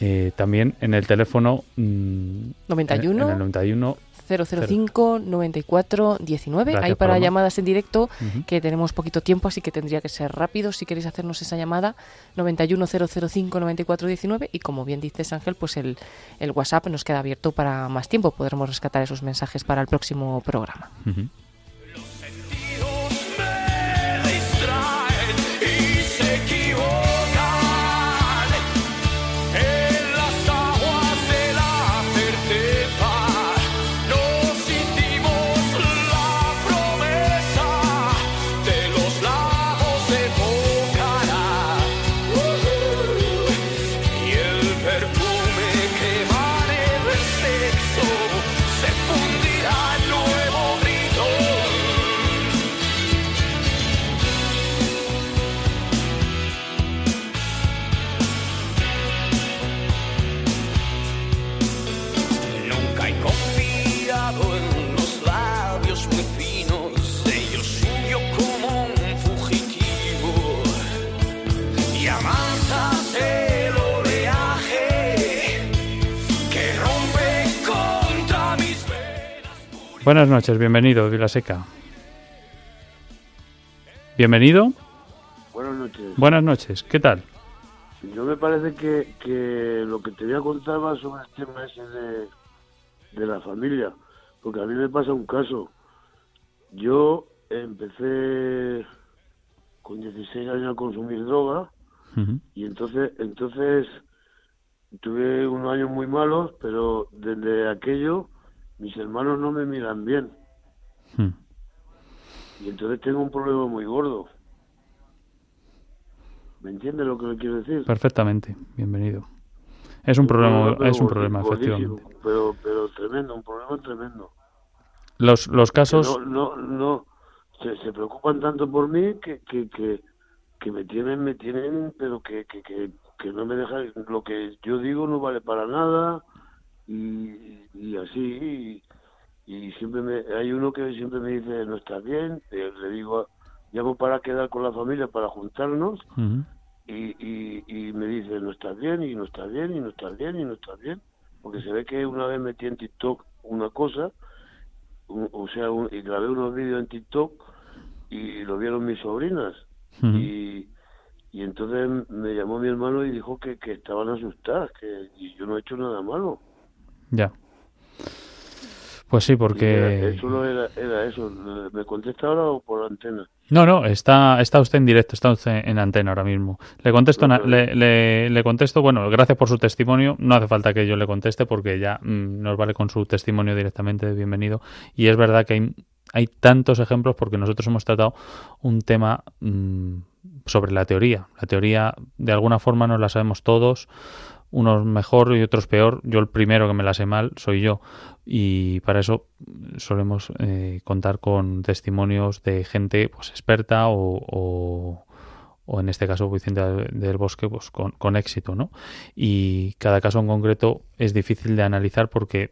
Eh, también en el teléfono 91, en el 91 005 94 19. Ahí para llamadas en directo, que tenemos poquito tiempo, así que tendría que ser rápido. Si queréis hacernos esa llamada, 91 005 94 19. Y como bien dices, Ángel, pues el, el WhatsApp nos queda abierto para más tiempo. Podremos rescatar esos mensajes para el próximo programa. Buenas noches, bienvenido, Vilaseca. Bienvenido. Buenas noches. Buenas noches, ¿qué tal? Yo me parece que, que lo que te voy a contar va sobre el tema ese de, de la familia, porque a mí me pasa un caso. Yo empecé con 16 años a consumir droga y entonces entonces tuve unos años muy malos, pero desde aquello mis hermanos no me miran bien. Hmm. Y entonces tengo un problema muy gordo. ¿Me entiendes lo que le quiero decir? Perfectamente, bienvenido. Es un problema, es un problema, efectivamente. Pero, pero tremendo, un problema tremendo. Los, los casos... No, no, no, se, se preocupan tanto por mí que, que, que, que me tienen, me tienen, pero que, que, que, que no me dejan, lo que yo digo no vale para nada, y, así y, siempre me, hay uno que siempre me dice no está bien eh, le digo llamo para quedar con la familia para juntarnos y, y, me dice no está bien y no está bien y no está bien y no está bien porque se ve que una vez metí en TikTok una cosa o sea y grabé unos vídeos en TikTok y lo vieron mis sobrinas y y entonces me llamó mi hermano y dijo que, que estaban asustadas que y yo no he hecho nada malo ya. Pues sí, porque... eso era, era, eso. ¿Me contesta ahora o por antena? No, no, está, está usted en directo, está usted en antena ahora mismo. Le contesto, le, le, contesto, bueno, gracias por su testimonio. No hace falta que yo le conteste porque ya mm, nos vale con su testimonio directamente. Bienvenido. Y es verdad que hay, hay tantos ejemplos porque nosotros hemos tratado un tema mm, sobre la teoría. La teoría, de alguna forma, no la sabemos todos unos mejor y otros peor. Yo el primero que me la sé mal soy yo. Y para eso solemos eh, contar con testimonios de gente pues experta o, o, en este caso Vicente del Bosque pues con, con, éxito, ¿no? Y cada caso en concreto es difícil de analizar porque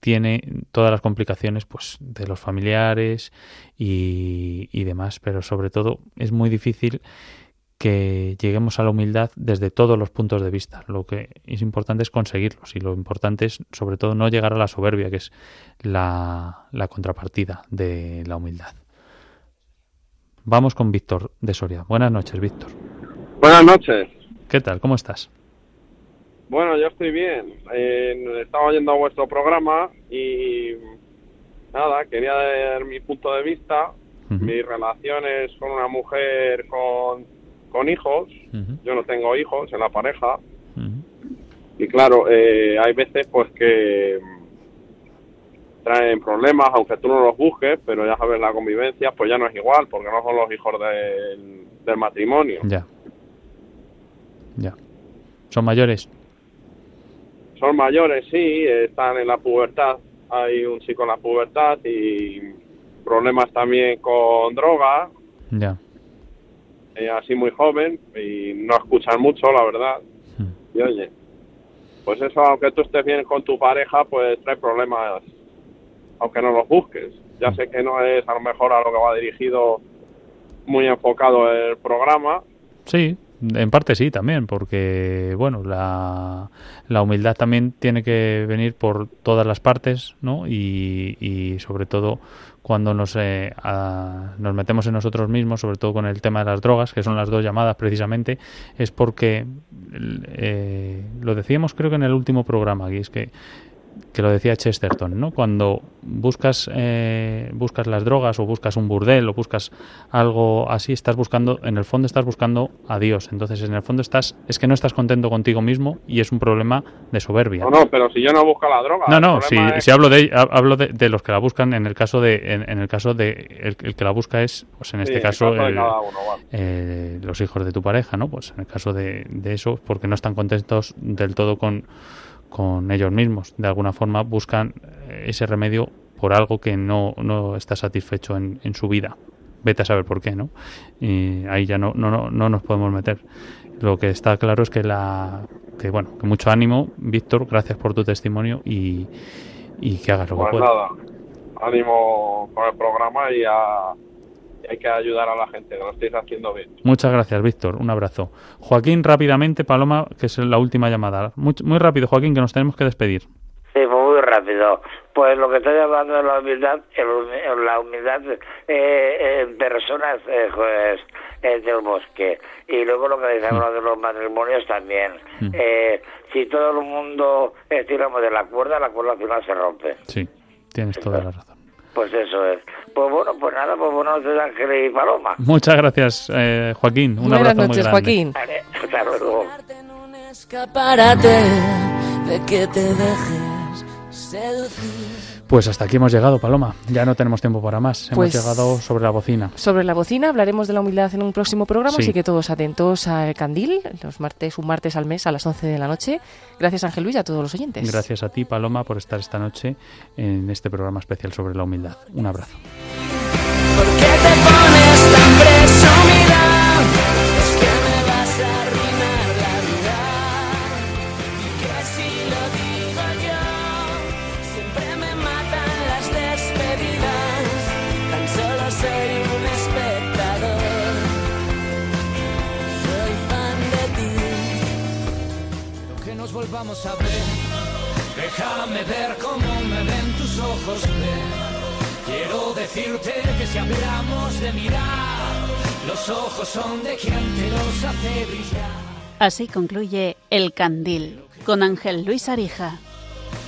tiene todas las complicaciones pues de los familiares y, y demás, pero sobre todo es muy difícil que lleguemos a la humildad desde todos los puntos de vista. Lo que es importante es conseguirlos y lo importante es sobre todo no llegar a la soberbia, que es la, contrapartida de la humildad. Vamos con Víctor de Soria. Buenas noches, Víctor. Buenas noches. ¿Qué tal? ¿Cómo estás? Bueno, yo estoy bien. Eh, estaba oyendo vuestro programa y nada, quería dar mi punto de vista. Mis relaciones con una mujer con con hijos, yo no tengo hijos en la pareja, y claro, eh, hay veces pues que traen problemas, aunque tú no los busques, pero ya sabes, la convivencia pues ya no es igual, porque no son los hijos del, del matrimonio. Ya. Ya. ¿Son mayores? Son mayores, sí, están en la pubertad. Hay un chico en la pubertad y problemas también con droga. Ya. Eh, así muy joven y no escuchan mucho, la verdad. Y oye, pues eso, aunque tú estés bien con tu pareja, pues trae problemas, aunque no los busques. Ya sé que no es a lo mejor a lo que va dirigido muy enfocado el programa. Sí, en parte sí también, porque bueno, la, la humildad también tiene que venir por todas las partes, ¿no? Y, y sobre todo cuando nos, eh, nos metemos en nosotros mismos, sobre todo con el tema de las drogas, que son las dos llamadas precisamente, es porque eh, lo decíamos creo que en el último programa, y es que que lo decía Chesterton, ¿no? Cuando buscas eh, buscas las drogas o buscas un burdel o buscas algo así, estás buscando, en el fondo estás buscando a Dios. Entonces, en el fondo estás, es que no estás contento contigo mismo y es un problema de soberbia. No, no, pero si yo no busco la droga. No, no, si, problema es- si hablo de ha- hablo de, de los que la buscan en el caso de en, en el caso de el, el que la busca es pues en Sí, este el caso, el- uno, vale. eh, los hijos de tu pareja, ¿no? Pues en el caso de, de eso, porque no están contentos del todo con, con ellos mismos. De alguna forma buscan eh, ese remedio por algo que no, no está satisfecho en, en su vida. Vete a saber por qué, ¿no? Y ahí ya no, no, no, no nos podemos meter. Lo que está claro es que la que bueno, que mucho ánimo, Víctor, gracias por tu testimonio y, y que hagas lo que Pues puedas. nada, ánimo con el programa y a- hay que ayudar a la gente, que lo estáis haciendo bien. Muchas gracias, Víctor. Un abrazo. Joaquín, rápidamente, Paloma, que es la última llamada. Muy, muy rápido, Joaquín, que nos tenemos que despedir. Sí, muy rápido. Pues lo que estoy hablando de la humildad, la humildad eh, en personas eh, pues, eh, del bosque. Y luego lo que decíamos de los matrimonios también. Eh, si todo el mundo estiramos de la cuerda, la cuerda al final se rompe. Sí, tienes toda la razón. Pues eso es. Pues bueno, pues nada, pues buenas noches Ángel y Paloma. Muchas gracias, eh, Joaquín. Un Buenas abrazo muy noches, grande. Joaquín. Vale, hasta luego. escaparate de que te dejes seducir. Pues hasta aquí hemos llegado, Paloma. Ya no tenemos tiempo para más. Pues- Hemos llegado sobre la bocina. Sobre la bocina hablaremos de la humildad en un próximo programa, Sí. así que todos atentos al Candil, los martes, un martes al mes a las 11 de la noche. Gracias Ángel Luis y a todos los oyentes. Gracias a ti, Paloma, por estar esta noche en este programa especial sobre la humildad. Un abrazo. ¿Por qué te pones tan presumida? Volvamos a ver. Déjame ver cómo me ven tus ojos, ven. Quiero decirte que si hablamos de mirar, los ojos son de quien te los hace brillar. Así concluye El Candil con Ángel Luis Arija.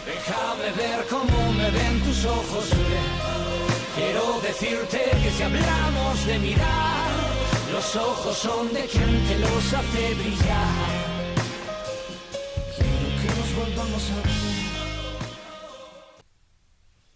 Déjame ver cómo me ven tus ojos, ven. Quiero decirte que si hablamos de mirar, los ojos son de quien te los hace brillar. vamos a